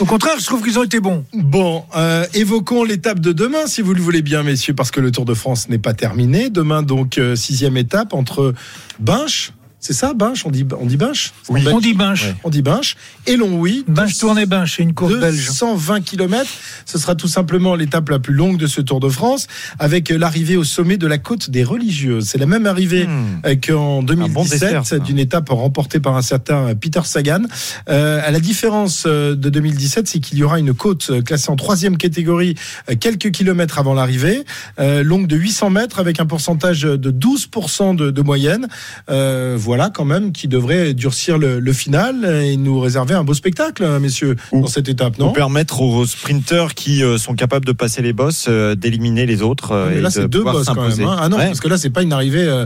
Au contraire, je trouve qu'ils ont été bons. Bon, euh, évoquons l'étape de demain, si vous le voulez bien, messieurs, parce que le Tour de France n'est pas terminé. Demain, donc, euh, sixième étape entre Binche, c'est ça, Binche On dit, on dit Binche Oui. On dit Binche. On dit Binche. Et Longwy. Binche tournée Binche, c'est une course belge. 120 km. Ce sera tout simplement l'étape la plus longue de ce Tour de France, avec euh, l'arrivée au sommet de la côte des religieuses. C'est la même arrivée Hmm. euh, qu'en bon 2017, dessert, ça. d'une étape remportée par un certain euh, Peter Sagan. Euh, à la différence de 2017, c'est qu'il y aura une côte classée en troisième catégorie quelques kilomètres avant l'arrivée, euh, longue de 800 mètres avec un pourcentage de 12% de, de moyenne. Euh, voilà quand même qui devrait durcir le, le final et nous réserver un beau spectacle, euh, messieurs, Ou- dans cette étape, Pour non permettre aux sprinteurs qui euh, sont capables de passer les bosses euh, d'éliminer les autres. euh, Mais et là, de c'est deux bosses quand même. hein. Ah non, Ouais. parce que là, c'est pas une arrivée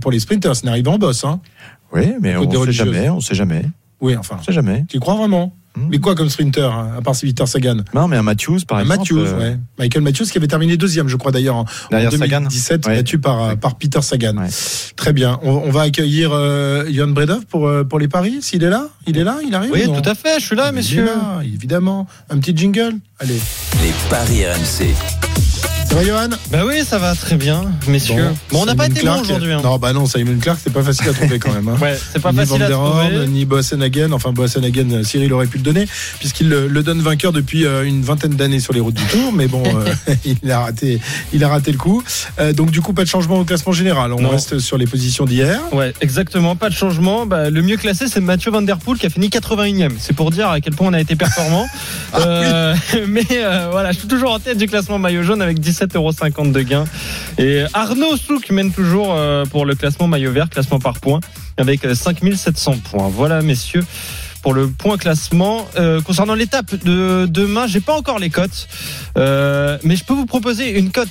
pour les sprinters, c'est une arrivée en boss. Hein. Oui, mais on des sait jamais, on sait jamais, Oui, enfin. on sait jamais. Tu crois vraiment? Mais quoi comme sprinter, hein, à part Peter Sagan Non, mais un Matthews, par Un exemple. Matthews, euh, ouais. Michael Matthews qui avait terminé deuxième, je crois d'ailleurs, en, en Derrière Sagan 2017, Ouais. battu par, euh, par Peter Sagan. Ouais. Très bien. On, on va accueillir euh, Johan Bredov pour, euh, pour les paris, s'il est là? Il est là? Il arrive? Oui, tout à fait, je suis là, Il est messieurs. là, évidemment. Un petit jingle Allez. Les paris RMC. Ça va, Johan Bah oui, ça va très bien, messieurs. Bon, on n'a pas été Clark, bon aujourd'hui. hein. Non, bah non, Simon Clark, c'est pas facile à trouver quand même. hein. Ouais, c'est pas ni facile Van à trouver. ni Boassenhagen. Enfin, euh, Cyril aurait pu le donner, puisqu'il le, le donne vainqueur depuis euh, une vingtaine d'années sur les routes du Tour. Mais bon, euh, il, a raté, il a raté le coup. Euh, donc, du coup, pas de changement au classement général. On Non. reste sur les positions d'hier. Ouais, exactement, pas de changement. Bah, le mieux classé, c'est Mathieu Van Der Poel qui a fini 81e. C'est pour dire à quel point on a été performant. Euh, mais voilà, je suis toujours en tête du classement maillot jaune avec 17,50€ de gain. Et Arnaud Souk mène toujours euh, pour le classement maillot vert, classement par points, avec euh, 5700 points. Voilà, messieurs. Pour le point classement, Euh, concernant l'étape de demain, j'ai pas encore les cotes, Euh, mais je peux vous proposer une cote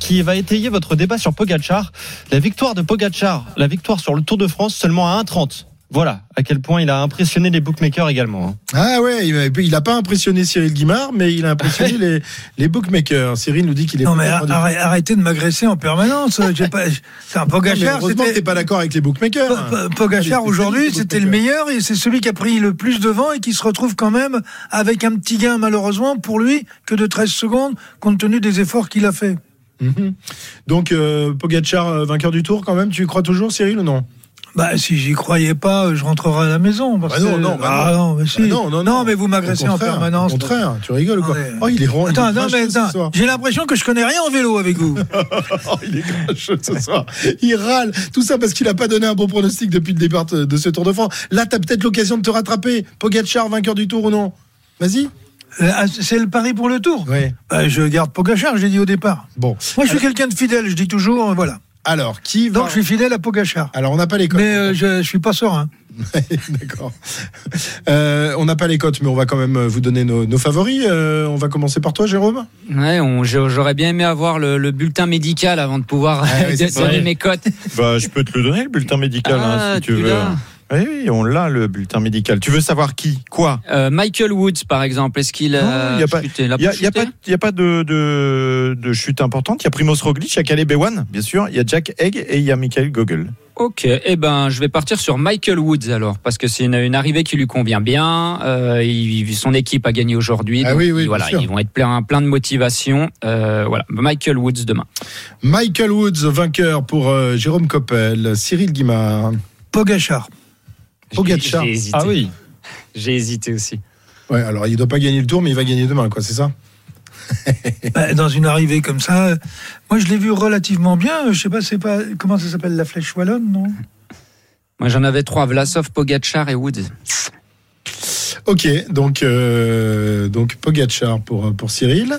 qui va étayer votre débat sur Pogachar. La victoire de Pogachar, la victoire sur le Tour de France seulement à 1,30. Voilà à quel point il a impressionné les bookmakers également. hein. Ah ouais, il a, il a pas impressionné Cyril Guimard, mais il a impressionné les, les bookmakers. Cyril nous dit qu'il est Non mais arrêtez de m'agresser en permanence. Pas- C'est un Non, mais Pogachar. heureusement que c'était- t'es pas d'accord avec les bookmakers. Po- Po- Pogachar aujourd'hui, c'était le meilleur et c'est celui qui a pris le plus devant et qui se retrouve quand même avec un petit gain malheureusement pour lui que de 13 secondes compte tenu des efforts qu'il a fait. Mhm. Donc, euh, Pogacar, euh, vainqueur du tour quand même, tu y crois toujours, Cyril, ou non? Bah si j'y croyais pas, je rentrerai à la maison. Parce Bah non, non, bah ah non. non, mais si. Bah non, non, non. mais vous m'agressez en permanence. Au contraire, tu rigoles quoi. Oh, il est il Attends, non, mais attends, j'ai l'impression que je connais rien en vélo avec vous. Oh, il est grincheux ce soir. Il râle. Tout ça parce qu'il a pas donné un bon pronostic depuis le départ de ce Tour de France. Là, t'as peut-être l'occasion de te rattraper. Pogacar, vainqueur du Tour ou non? Vas-y. Euh, ah, c'est le pari pour le tour. Oui. Bah, je garde Pogachar, j'ai dit au départ. Bon. Moi, je suis quelqu'un de fidèle, je dis toujours, voilà. Alors, qui va Donc, je suis fidèle à Pogachar. Alors, on n'a pas les cotes. Mais euh, je, je suis pas serein. D'accord. Euh, on n'a pas les cotes, mais on va quand même vous donner nos, nos favoris. Euh, on va commencer par toi, Jérôme. Ouais, j'aurais bien aimé avoir le, le bulletin médical avant de pouvoir Ah donner mes cotes. Bah, je peux te le donner, le bulletin médical, hein, Ah, si tu tu veux. L'as. Oui, oui, on l'a, le bulletin médical. Tu veux savoir qui Quoi Euh, Michael Woods, par exemple, est-ce qu'il a il y a pas- chuté Il n'y a, pas a a de, de, de chute importante. Il y a Primoz Roglic, il y a Caleb Ewan, bien sûr. Il y a Jack Egg et il y a Michael Gogol. Ok, eh ben, je vais partir sur Michael Woods alors, parce que c'est une, une arrivée qui lui convient bien. Euh, il- son équipe a gagné aujourd'hui, Ah oui, oui, voilà, ils vont être plein, plein de motivation. Euh, voilà, Michael Woods demain. Michael Woods, vainqueur pour euh, Jérôme Coppel. Cyril Guimard. Pogachar. Pogacar. J'ai hésité. Ah oui. J'ai hésité aussi. Ouais, alors il doit pas gagner le tour, mais il va gagner demain, quoi, c'est ça Bah, dans une arrivée comme ça, euh, moi je l'ai vu relativement bien. Je sais pas, c'est pas comment ça s'appelle la flèche wallonne, non? Moi, j'en avais trois Vlasov, Pogacar et Woods. Ok, donc, euh, donc Pogacar pour, pour Cyril.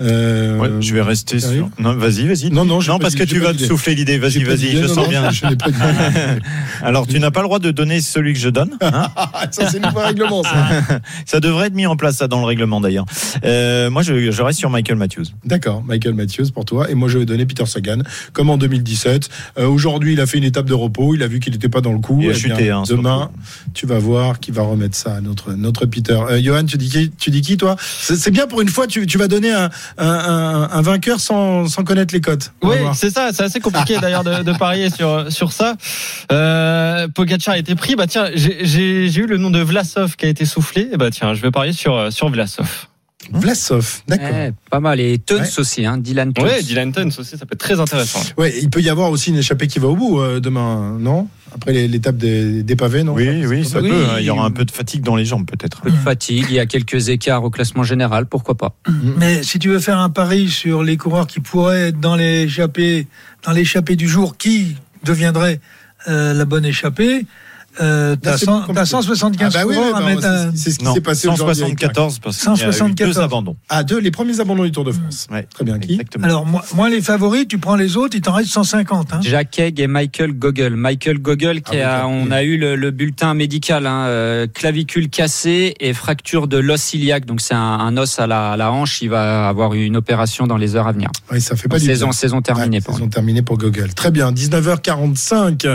Euh, Ouais, je vais rester sur. Non, vas-y, vas-y. Non, non, non parce que tu vas te souffler l'idée. Vas-y, vas-y, je non, sens non, bien. je. Alors, tu n'as pas le droit de donner celui que je donne. hein ça, c'est nouveau règlement, ça. ça devrait être mis en place, ça, dans le règlement, d'ailleurs. Euh, moi, je, je reste sur Michael Matthews. D'accord, Michael Matthews pour toi. Et moi, je vais donner Peter Sagan, comme en 2017. Euh, Aujourd'hui, il a fait une étape de repos. Il a vu qu'il n'était pas dans le coup. Il a Eh chuté, hein, demain, tu vas voir qui va remettre ça à notre, notre Peter. Euh, Johan, tu dis qui, tu dis qui toi? C'est c'est bien pour une fois, tu, tu vas donner un, un, un- un vainqueur sans, sans connaître les cotes. Oui, c'est ça, c'est assez compliqué d'ailleurs de, de parier sur sur ça. Euh, Pogacar a été pris, bah tiens, j'ai eu le nom de Vlasov qui a été soufflé, et bah tiens, je vais parier sur sur Vlasov. Vlasov, d'accord. Eh, pas mal. Et Tuns Ouais. aussi, hein, Dylan Tuns. Ouais, Dylan Tuns aussi, ça peut être très intéressant. Ouais, il peut y avoir aussi une échappée qui va au bout euh, demain, non? Après l'étape des, des pavés, non? Oui, oui, ça Oui. peut. hein. Il y aura un peu de fatigue dans les jambes, peut-être. peu de fatigue, il y a quelques écarts au classement général, pourquoi pas. Mais si tu veux faire un pari sur les coureurs qui pourraient être dans l'échappée, dans l'échappée du jour, qui deviendrait euh, la bonne échappée, euh, t'as c'est cent- plus t'as compliqué. 175 Ah bah oui, à bah, c'est- ce qui s'est passé aujourd'hui. avec- 174 parce qu'il y a eu 174. deux abandons. Ah, deux, les premiers abandons du Tour de France. Ouais, Très bien. Qui exactement. Alors moi, moi, les favoris, tu prends les autres, il t'en reste 150. Hein. Jack Egg et Michael Gogol. Michael Gogol, qui Ah a, on a eu le, le bulletin médical, hein, euh, clavicule cassée et fracture de l'os iliaque. Donc c'est un, un os à la, à la hanche. Il va avoir une opération dans les heures à venir. Oui, ça fait pas du saison, bien. saison terminée. Ouais, pour saison terminée pour Google. Très bien, 19h45.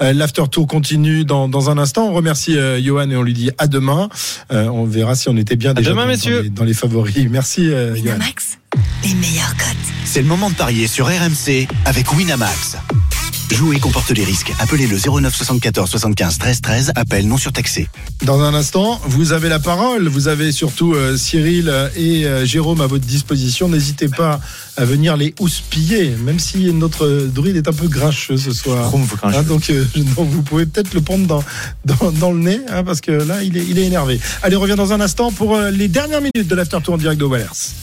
Euh, L'after tour continue dans, dans un instant. On remercie euh, Johan et on lui dit à demain. Euh, on verra si on était bien déjà demain, dans, messieurs. dans les, dans les favoris. Merci euh, Johan. Winamax, les meilleurs cotes. C'est le moment de parier sur RMC avec Winamax. Jouer comporte les risques. Appelez le 09 74 75 13 13. Appel non surtaxé. Dans un instant, vous avez la parole. Vous avez surtout euh, Cyril et euh, Jérôme à votre disposition. N'hésitez pas à venir les houspiller, même si notre druide est un peu grincheux ce soir. Grincheux. Hein, donc, euh, donc vous pouvez peut-être le prendre dans, dans, dans le nez, hein, parce que là, il est, il est énervé. Allez, on revient dans un instant pour euh, les dernières minutes de l'After Tour en direct de Wallers.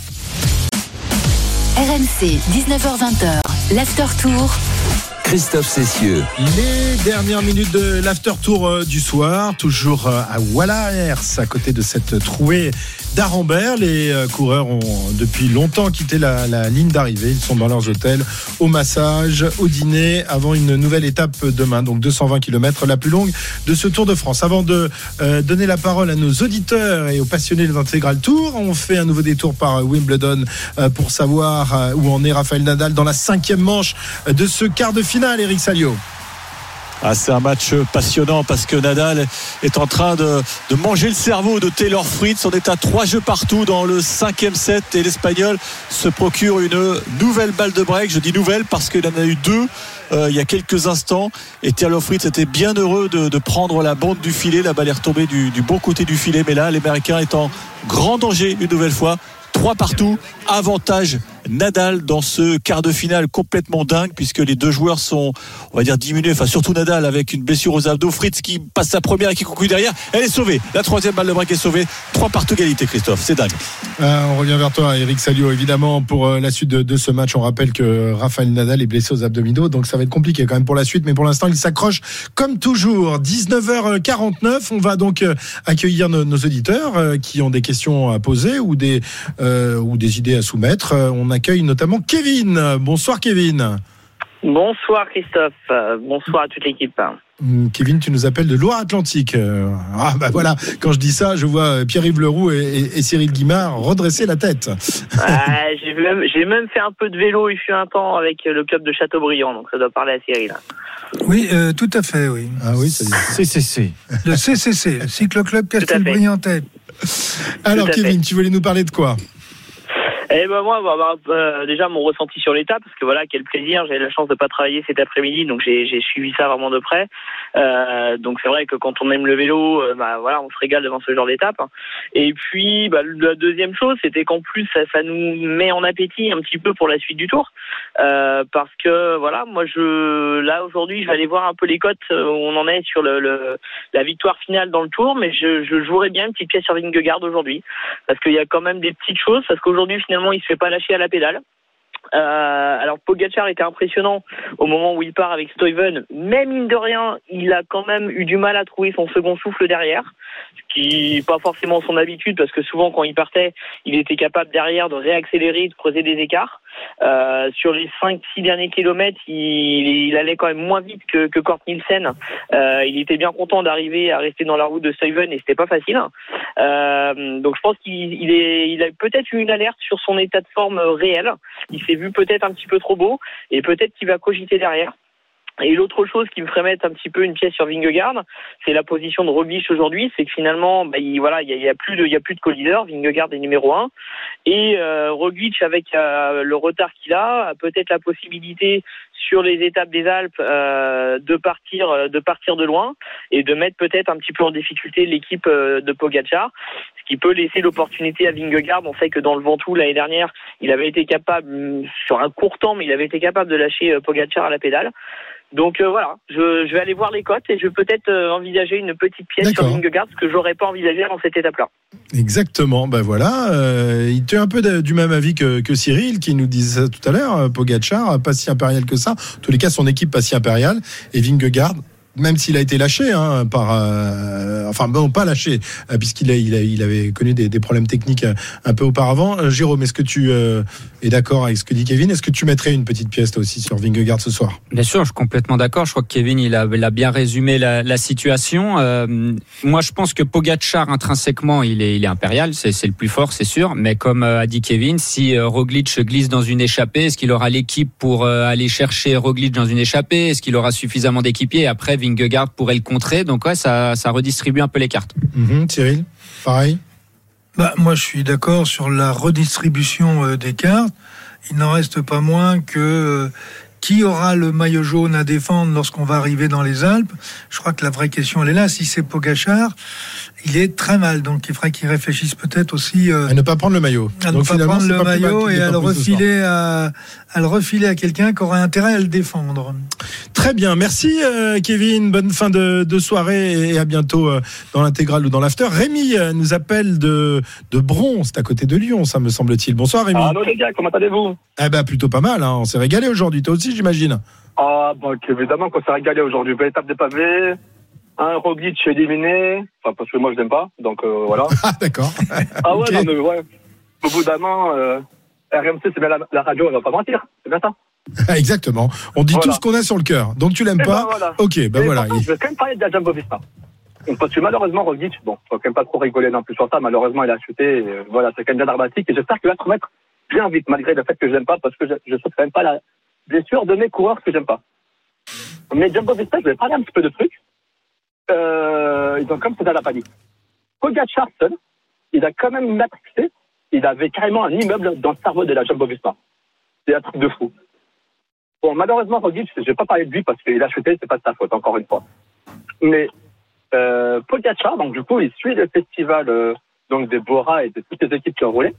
RMC, 19h20h, l'after tour. Christophe Cessieux. Les dernières minutes de l'After Tour euh, du soir, toujours euh, à Wallers, à côté de cette trouée d'Arambert. Les euh, coureurs ont depuis longtemps quitté la, la ligne d'arrivée. Ils sont dans leurs hôtels, au massage, au dîner, avant une nouvelle étape demain, donc 220 km, la plus longue de ce Tour de France. Avant de euh, donner la parole à nos auditeurs et aux passionnés de l'intégral Tour, on fait un nouveau détour par Wimbledon euh, pour savoir où en est Raphaël Nadal dans la cinquième manche de ce quart de finale, Eric Salio. Ah, c'est un match passionnant parce que Nadal est en train de, manger le cerveau de Taylor Fritz. On est à trois jeux partout dans le cinquième set et l'Espagnol se procure une nouvelle balle de break. Je dis nouvelle parce qu'il en a eu deux euh, il y a quelques instants et Taylor Fritz était bien heureux de, de prendre la bande du filet. La balle est retombée du, du bon côté du filet, mais là, l'Américain est en grand danger une nouvelle fois. Trois partout, avantage Nadal dans ce quart de finale complètement dingue puisque les deux joueurs sont, on va dire, diminués. Enfin, surtout Nadal avec une blessure aux abdos. Fritz qui passe sa première et qui conclut derrière. Elle est sauvée. La troisième balle de break est sauvée. Trois partout égalité, Christophe. C'est dingue. Euh, on revient vers toi, Eric Salio, évidemment, pour euh, la suite de, ce match. On rappelle que Rafael Nadal est blessé aux abdominaux, donc ça va être compliqué quand même pour la suite. Mais pour l'instant, il s'accroche comme toujours. 19h49, on va donc euh, accueillir nos, nos auditeurs qui ont des questions à poser ou des, ou des idées à soumettre. Euh, On accueille notamment Kevin. Bonsoir, Kevin. Bonsoir Christophe, Euh, bonsoir à toute l'équipe. Hum, Kevin, tu nous appelles de Loire-Atlantique. Euh, ah bah voilà, quand je dis ça, je vois Pierre-Yves Leroux et, et- et Cyril Guimard redresser la tête. Ah, j'ai même, j'ai même fait un peu de vélo il fut un temps avec le club de Châteaubriand, donc ça doit parler à Cyril. Oui, euh, tout à fait, oui. Ah oui, ça CCC. Le CCC, le Cyclo Club Castelbriantais. Alors Kevin, tu voulais nous parler de quoi? Eh ben moi, euh, déjà mon ressenti sur l'étape, parce que voilà, quel plaisir. J'ai la chance de pas travailler cet après-midi, donc j'ai suivi ça vraiment de près. Euh, donc c'est vrai que quand on aime le vélo, euh, bah voilà, on se régale devant ce genre d'étape. Et puis bah, la deuxième chose, c'était qu'en plus ça, ça nous met en appétit un petit peu pour la suite du tour, euh, parce que voilà, moi je là aujourd'hui, je vais aller voir un peu les cotes euh, où on en est sur le, le la victoire finale dans le tour, mais je, je jouerais bien une petite pièce sur Vingegaard aujourd'hui, parce qu'il y a quand même des petites choses, parce qu'aujourd'hui finalement il se fait pas lâcher à la pédale. Euh, alors Pogacar était impressionnant au moment où il part avec Stuyven, mais mine de rien, il a quand même eu du mal à trouver son second souffle derrière, ce qui n'est pas forcément son habitude parce que souvent quand il partait, il était capable derrière de réaccélérer, de creuser des écarts. Euh, sur les 5-6 derniers kilomètres, il, allait quand même moins vite que, que Kort Nielsen. Euh, il était bien content d'arriver à rester dans la route de Stuyven et c'était pas facile. Euh, donc je pense qu'il il a peut-être eu une alerte sur son état de forme réel. Il s'est vu peut-être un petit peu trop beau et peut-être qu'il va cogiter derrière. Et l'autre chose qui me ferait mettre un petit peu une pièce sur Vingegaard, c'est la position de Roglic aujourd'hui. C'est que finalement, bah, il, voilà, il y, y a plus de, il y a plus de. Vingegaard est numéro un. Et euh, Roglic, avec euh, le retard qu'il a, a peut-être la possibilité sur les étapes des Alpes euh, de partir, de partir de loin et de mettre peut-être un petit peu en difficulté l'équipe euh, de Pogacar, ce qui peut laisser l'opportunité à Vingegaard. On sait que dans le Ventoux l'année dernière, il avait été capable, sur un court temps, mais il avait été capable de lâcher euh, Pogacar à la pédale. Donc euh, voilà, je, je, vais aller voir les cotes et je vais peut-être euh, envisager une petite pièce sur Vingegaard, ce que j'aurais pas envisagé dans cette étape-là. Exactement, ben voilà, euh, il était un peu de, du même avis que, que, Cyril qui nous disait ça tout à l'heure, Pogacar, pas si impérial que ça, en tous les cas son équipe pas si impériale, et Vingegaard, même s'il a été lâché hein, par, euh, enfin bon, pas lâché, euh, puisqu'il a, il, a, il avait connu des, problèmes techniques euh, un peu auparavant. Jérôme, est-ce que tu es d'accord avec ce que dit Kevin? Est-ce que tu mettrais une petite pièce toi aussi sur Vingegaard ce soir? Bien sûr, je suis complètement d'accord. Je crois que Kevin il a, bien résumé la, situation. moi, je pense que Pogacar intrinsèquement, il est, il est impérial, c'est, c'est le plus fort, c'est sûr. Mais comme a dit Kevin, si Roglic glisse dans une échappée, est-ce qu'il aura l'équipe pour aller chercher Roglic dans une échappée? Est-ce qu'il aura suffisamment d'équipiers? Après, pourrait le contrer. Donc ouais, ça, ça redistribue un peu les cartes. Mmh, Cyril, pareil bah, Moi, je suis d'accord sur la redistribution euh, des cartes. Il n'en reste pas moins que euh, qui aura le maillot jaune à défendre lorsqu'on va arriver dans les Alpes? Je crois que la vraie question, elle est là. Si c'est Pogachar, il est très mal. Donc, il faudrait qu'il réfléchisse peut-être aussi... Euh, à ne pas prendre le maillot. À ne pas prendre le maillot et à le, refiler à, à le refiler à quelqu'un qui aurait intérêt à le défendre. Très bien. Merci, euh, Kevin. Bonne fin de, de, soirée et à bientôt euh, dans l'intégrale ou dans l'after. Rémi euh, nous appelle de, de Bron. C'est à côté de Lyon, ça me semble-t-il. Bonsoir, Rémi. Allô, les gars. Comment allez-vous? Eh ben, plutôt pas mal. Hein. On s'est régalé aujourd'hui. Toi aussi, j'imagine. Ah, bon, évidemment qu'on s'est régalé aujourd'hui. Belle étape des pavés. Un Roglic éliminé, enfin parce que moi je l'aime pas, donc euh, voilà. Ah d'accord. ah ouais, okay. non mais ouais. Au bout d'un an, euh, RMC c'est bien la, la, radio, on va pas mentir, c'est bien ça. Exactement. On dit voilà. tout ce qu'on a sur le cœur. Donc tu l'aimes pas. Ben voilà. Ok, ben Et voilà. Je vais quand même parler de la Jumbo Visma. Parce que malheureusement Roglic, bon, faut quand même pas trop rigoler non plus sur ça. Malheureusement il a chuté. Et, euh, voilà, c'est quand même bien dramatique. Et j'espère qu'il va se remettre bien vite, malgré le fait que je l'aime pas, parce que je, je souhaite quand même pas la blessure de mes coureurs que j'aime pas. Mais Jumbo Visma, je vais parler un petit peu de trucs euh, ils ont comme ça la panique. Pogacar seul, il a quand même matrixé, il avait carrément un immeuble dans le cerveau de la Jumbo Visma. C'est un truc de fou. Bon, malheureusement, Roglic, je vais pas parler de lui parce qu'il a chuté, c'est pas de sa faute, encore une fois. Mais euh, Pogacar, donc du coup, il suit le festival euh, donc des Bora et de toutes les équipes qui ont roulé.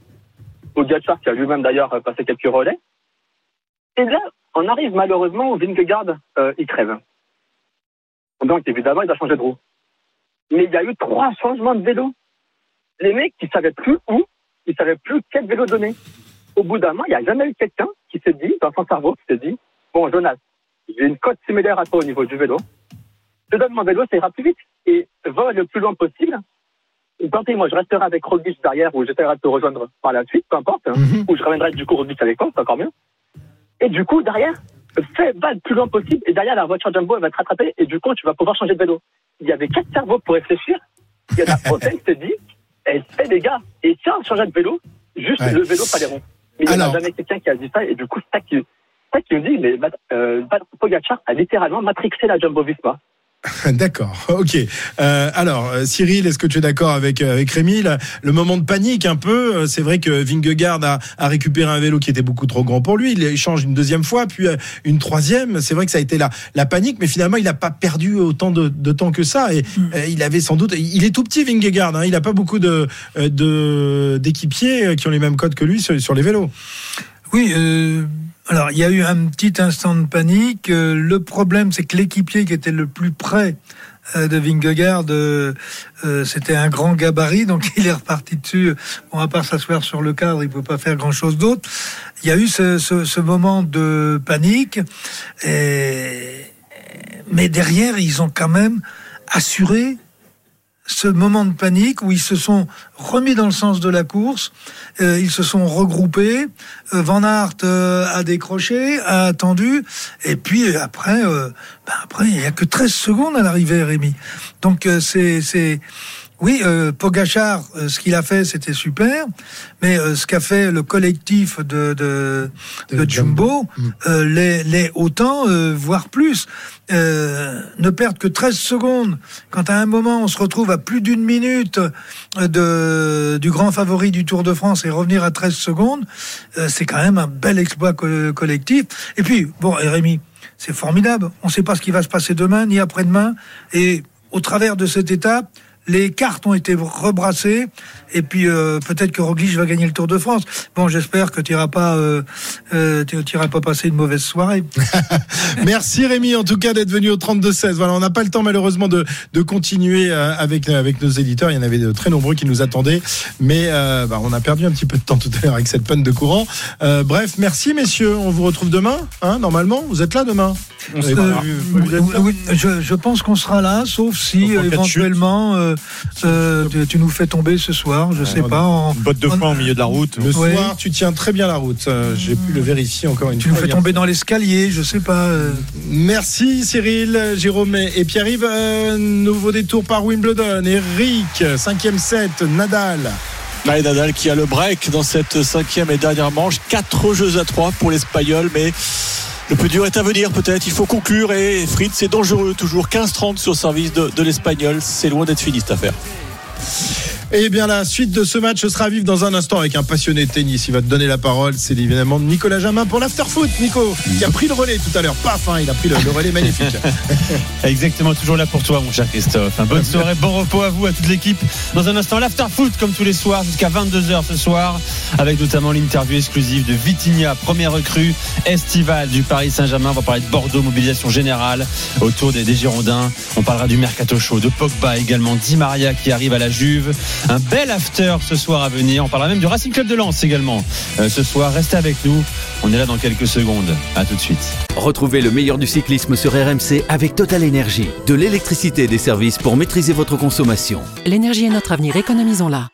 Pogacar qui a lui-même d'ailleurs passé quelques relais. Et là, on arrive malheureusement où Vingegaard, euh, il crève. Donc, évidemment, il a changé de roue. Mais il y a eu trois changements de vélo. Les mecs, ils savaient plus où, ils savaient plus quel vélo donner. Au bout d'un moment, il n'y a jamais eu quelqu'un qui s'est dit, dans son cerveau, qui s'est dit, bon, Jonas, j'ai une cote similaire à toi au niveau du vélo. Je donne mon vélo, ça ira plus vite. Et va le plus loin possible. Pis, moi, je resterai avec Roglic derrière, ou j'essaierai de te rejoindre par la suite, peu importe. Mm -hmm. Ou je ramènerai du coup Roglic avec toi, c'est encore mieux. Et du coup, derrière, fais va le plus loin possible et derrière la voiture Jumbo elle va te rattraper et du coup tu vas pouvoir changer de vélo. Il y avait quatre cerveaux pour réfléchir. Il y en a un qui s'est dit, eh, hey, les gars, et tiens, changer de vélo, juste ouais. le vélo pas les ronds. Mais il n'y a jamais quelqu'un qui a dit ça et du coup c'est ça qui, ça qui me dit, mais euh, Pogacar a littéralement matrixé la Jumbo Visma. D'accord, ok. Euh, alors, euh, Cyril, est-ce que tu es d'accord avec, euh, avec Rémi? Le moment de panique un peu, c'est vrai que Vingegaard a, a, récupéré un vélo qui était beaucoup trop grand pour lui, il échange une deuxième fois, puis une troisième, c'est vrai que ça a été la, la panique, mais finalement il n'a pas perdu autant de, de, temps que ça, et mm. il avait sans doute... Il est tout petit Vingegaard, hein, il n'a pas beaucoup d'équipiers de, d'équipiers qui ont les mêmes codes que lui sur, sur les vélos. Oui, euh, alors, il y a eu un petit instant de panique. Euh, le problème, c'est que l'équipier qui était le plus près euh, de Vingegaard, c'était un grand gabarit, donc il est reparti dessus. Bon, à part s'asseoir sur le cadre, il ne peut pas faire grand-chose d'autre. Il y a eu ce, moment de panique, mais derrière, ils ont quand même assuré ce moment de panique où ils se sont remis dans le sens de la course, euh, ils se sont regroupés, euh, Van Aert euh, a décroché, a attendu, et puis après, ben après il n'y a que 13 secondes à l'arrivée, Rémi. Donc c'est oui, euh, Pogachar, ce qu'il a fait, c'était super, mais ce qu'a fait le collectif de, de, de, Jumbo, mm. les, les autant, voire plus. Euh, ne perdre que 13 secondes, quand à un moment on se retrouve à plus d'une minute de, du grand favori du Tour de France et revenir à 13 secondes, euh, c'est quand même un bel exploit collectif. Et puis, bon, Rémi, c'est formidable. On ne sait pas ce qui va se passer demain ni après-demain. Et au travers de cette étape, les cartes ont été rebrassées et puis euh, peut-être que Roglic va gagner le Tour de France. Bon, j'espère que tu n'iras pas, euh, euh pas passer une mauvaise soirée. Merci Rémi en tout cas d'être venu au 32-16. Voilà, on n'a pas le temps malheureusement de, de continuer euh, avec avec nos éditeurs. Il y en avait de très nombreux qui nous attendaient, mais bah, on a perdu un petit peu de temps tout à l'heure avec cette panne de courant. bref, merci messieurs. On vous retrouve demain, hein, normalement. Vous êtes là demain. je, je, pense qu'on sera là, sauf si éventuellement euh, tu nous fais tomber ce soir, je sais pas. En... Une botte de foin au milieu de la route. Le soir, tu tiens très bien la route. Euh, j'ai pu le vérifier encore une fois. Tu nous fais tomber dans l'escalier, je sais pas. Euh. Merci Cyril, Jérôme et Pierre-Yves. nouveau détour par Wimbledon. Eric, cinquième set, Nadal. Nadal qui a le break dans cette cinquième et dernière manche. Quatre jeux à trois pour l'Espagnol, mais le plus dur est à venir peut-être. Il faut conclure et Fritz, c'est dangereux toujours. 15-30 sur service de, de l'Espagnol. C'est loin d'être fini cette affaire. Et eh bien la suite de ce match sera à vivre dans un instant avec un passionné de tennis. Il va te donner la parole. C'est évidemment Nicolas Jamin pour l'afterfoot. Nico, qui a pris le relais tout à l'heure. Paf, hein, il a pris le, relais magnifique. Exactement, toujours là pour toi, mon cher Christophe. bonne soirée, bon repos à vous, à toute l'équipe. Dans un instant, l'afterfoot, comme tous les soirs, jusqu'à 22h ce soir, avec notamment l'interview exclusive de Vitinha, première recrue estivale du Paris Saint-Germain. On va parler de Bordeaux, mobilisation générale autour des, des Girondins. On parlera du Mercato Show, de Pogba également, Di Maria qui arrive à la Juve. Un bel after ce soir à venir. On parlera même du Racing Club de Lens également. Euh, ce soir, restez avec nous. On est là dans quelques secondes. À tout de suite. Retrouvez le meilleur du cyclisme sur RMC avec Total Énergie. De l'électricité et des services pour maîtriser votre consommation. L'énergie est notre avenir, économisons-la.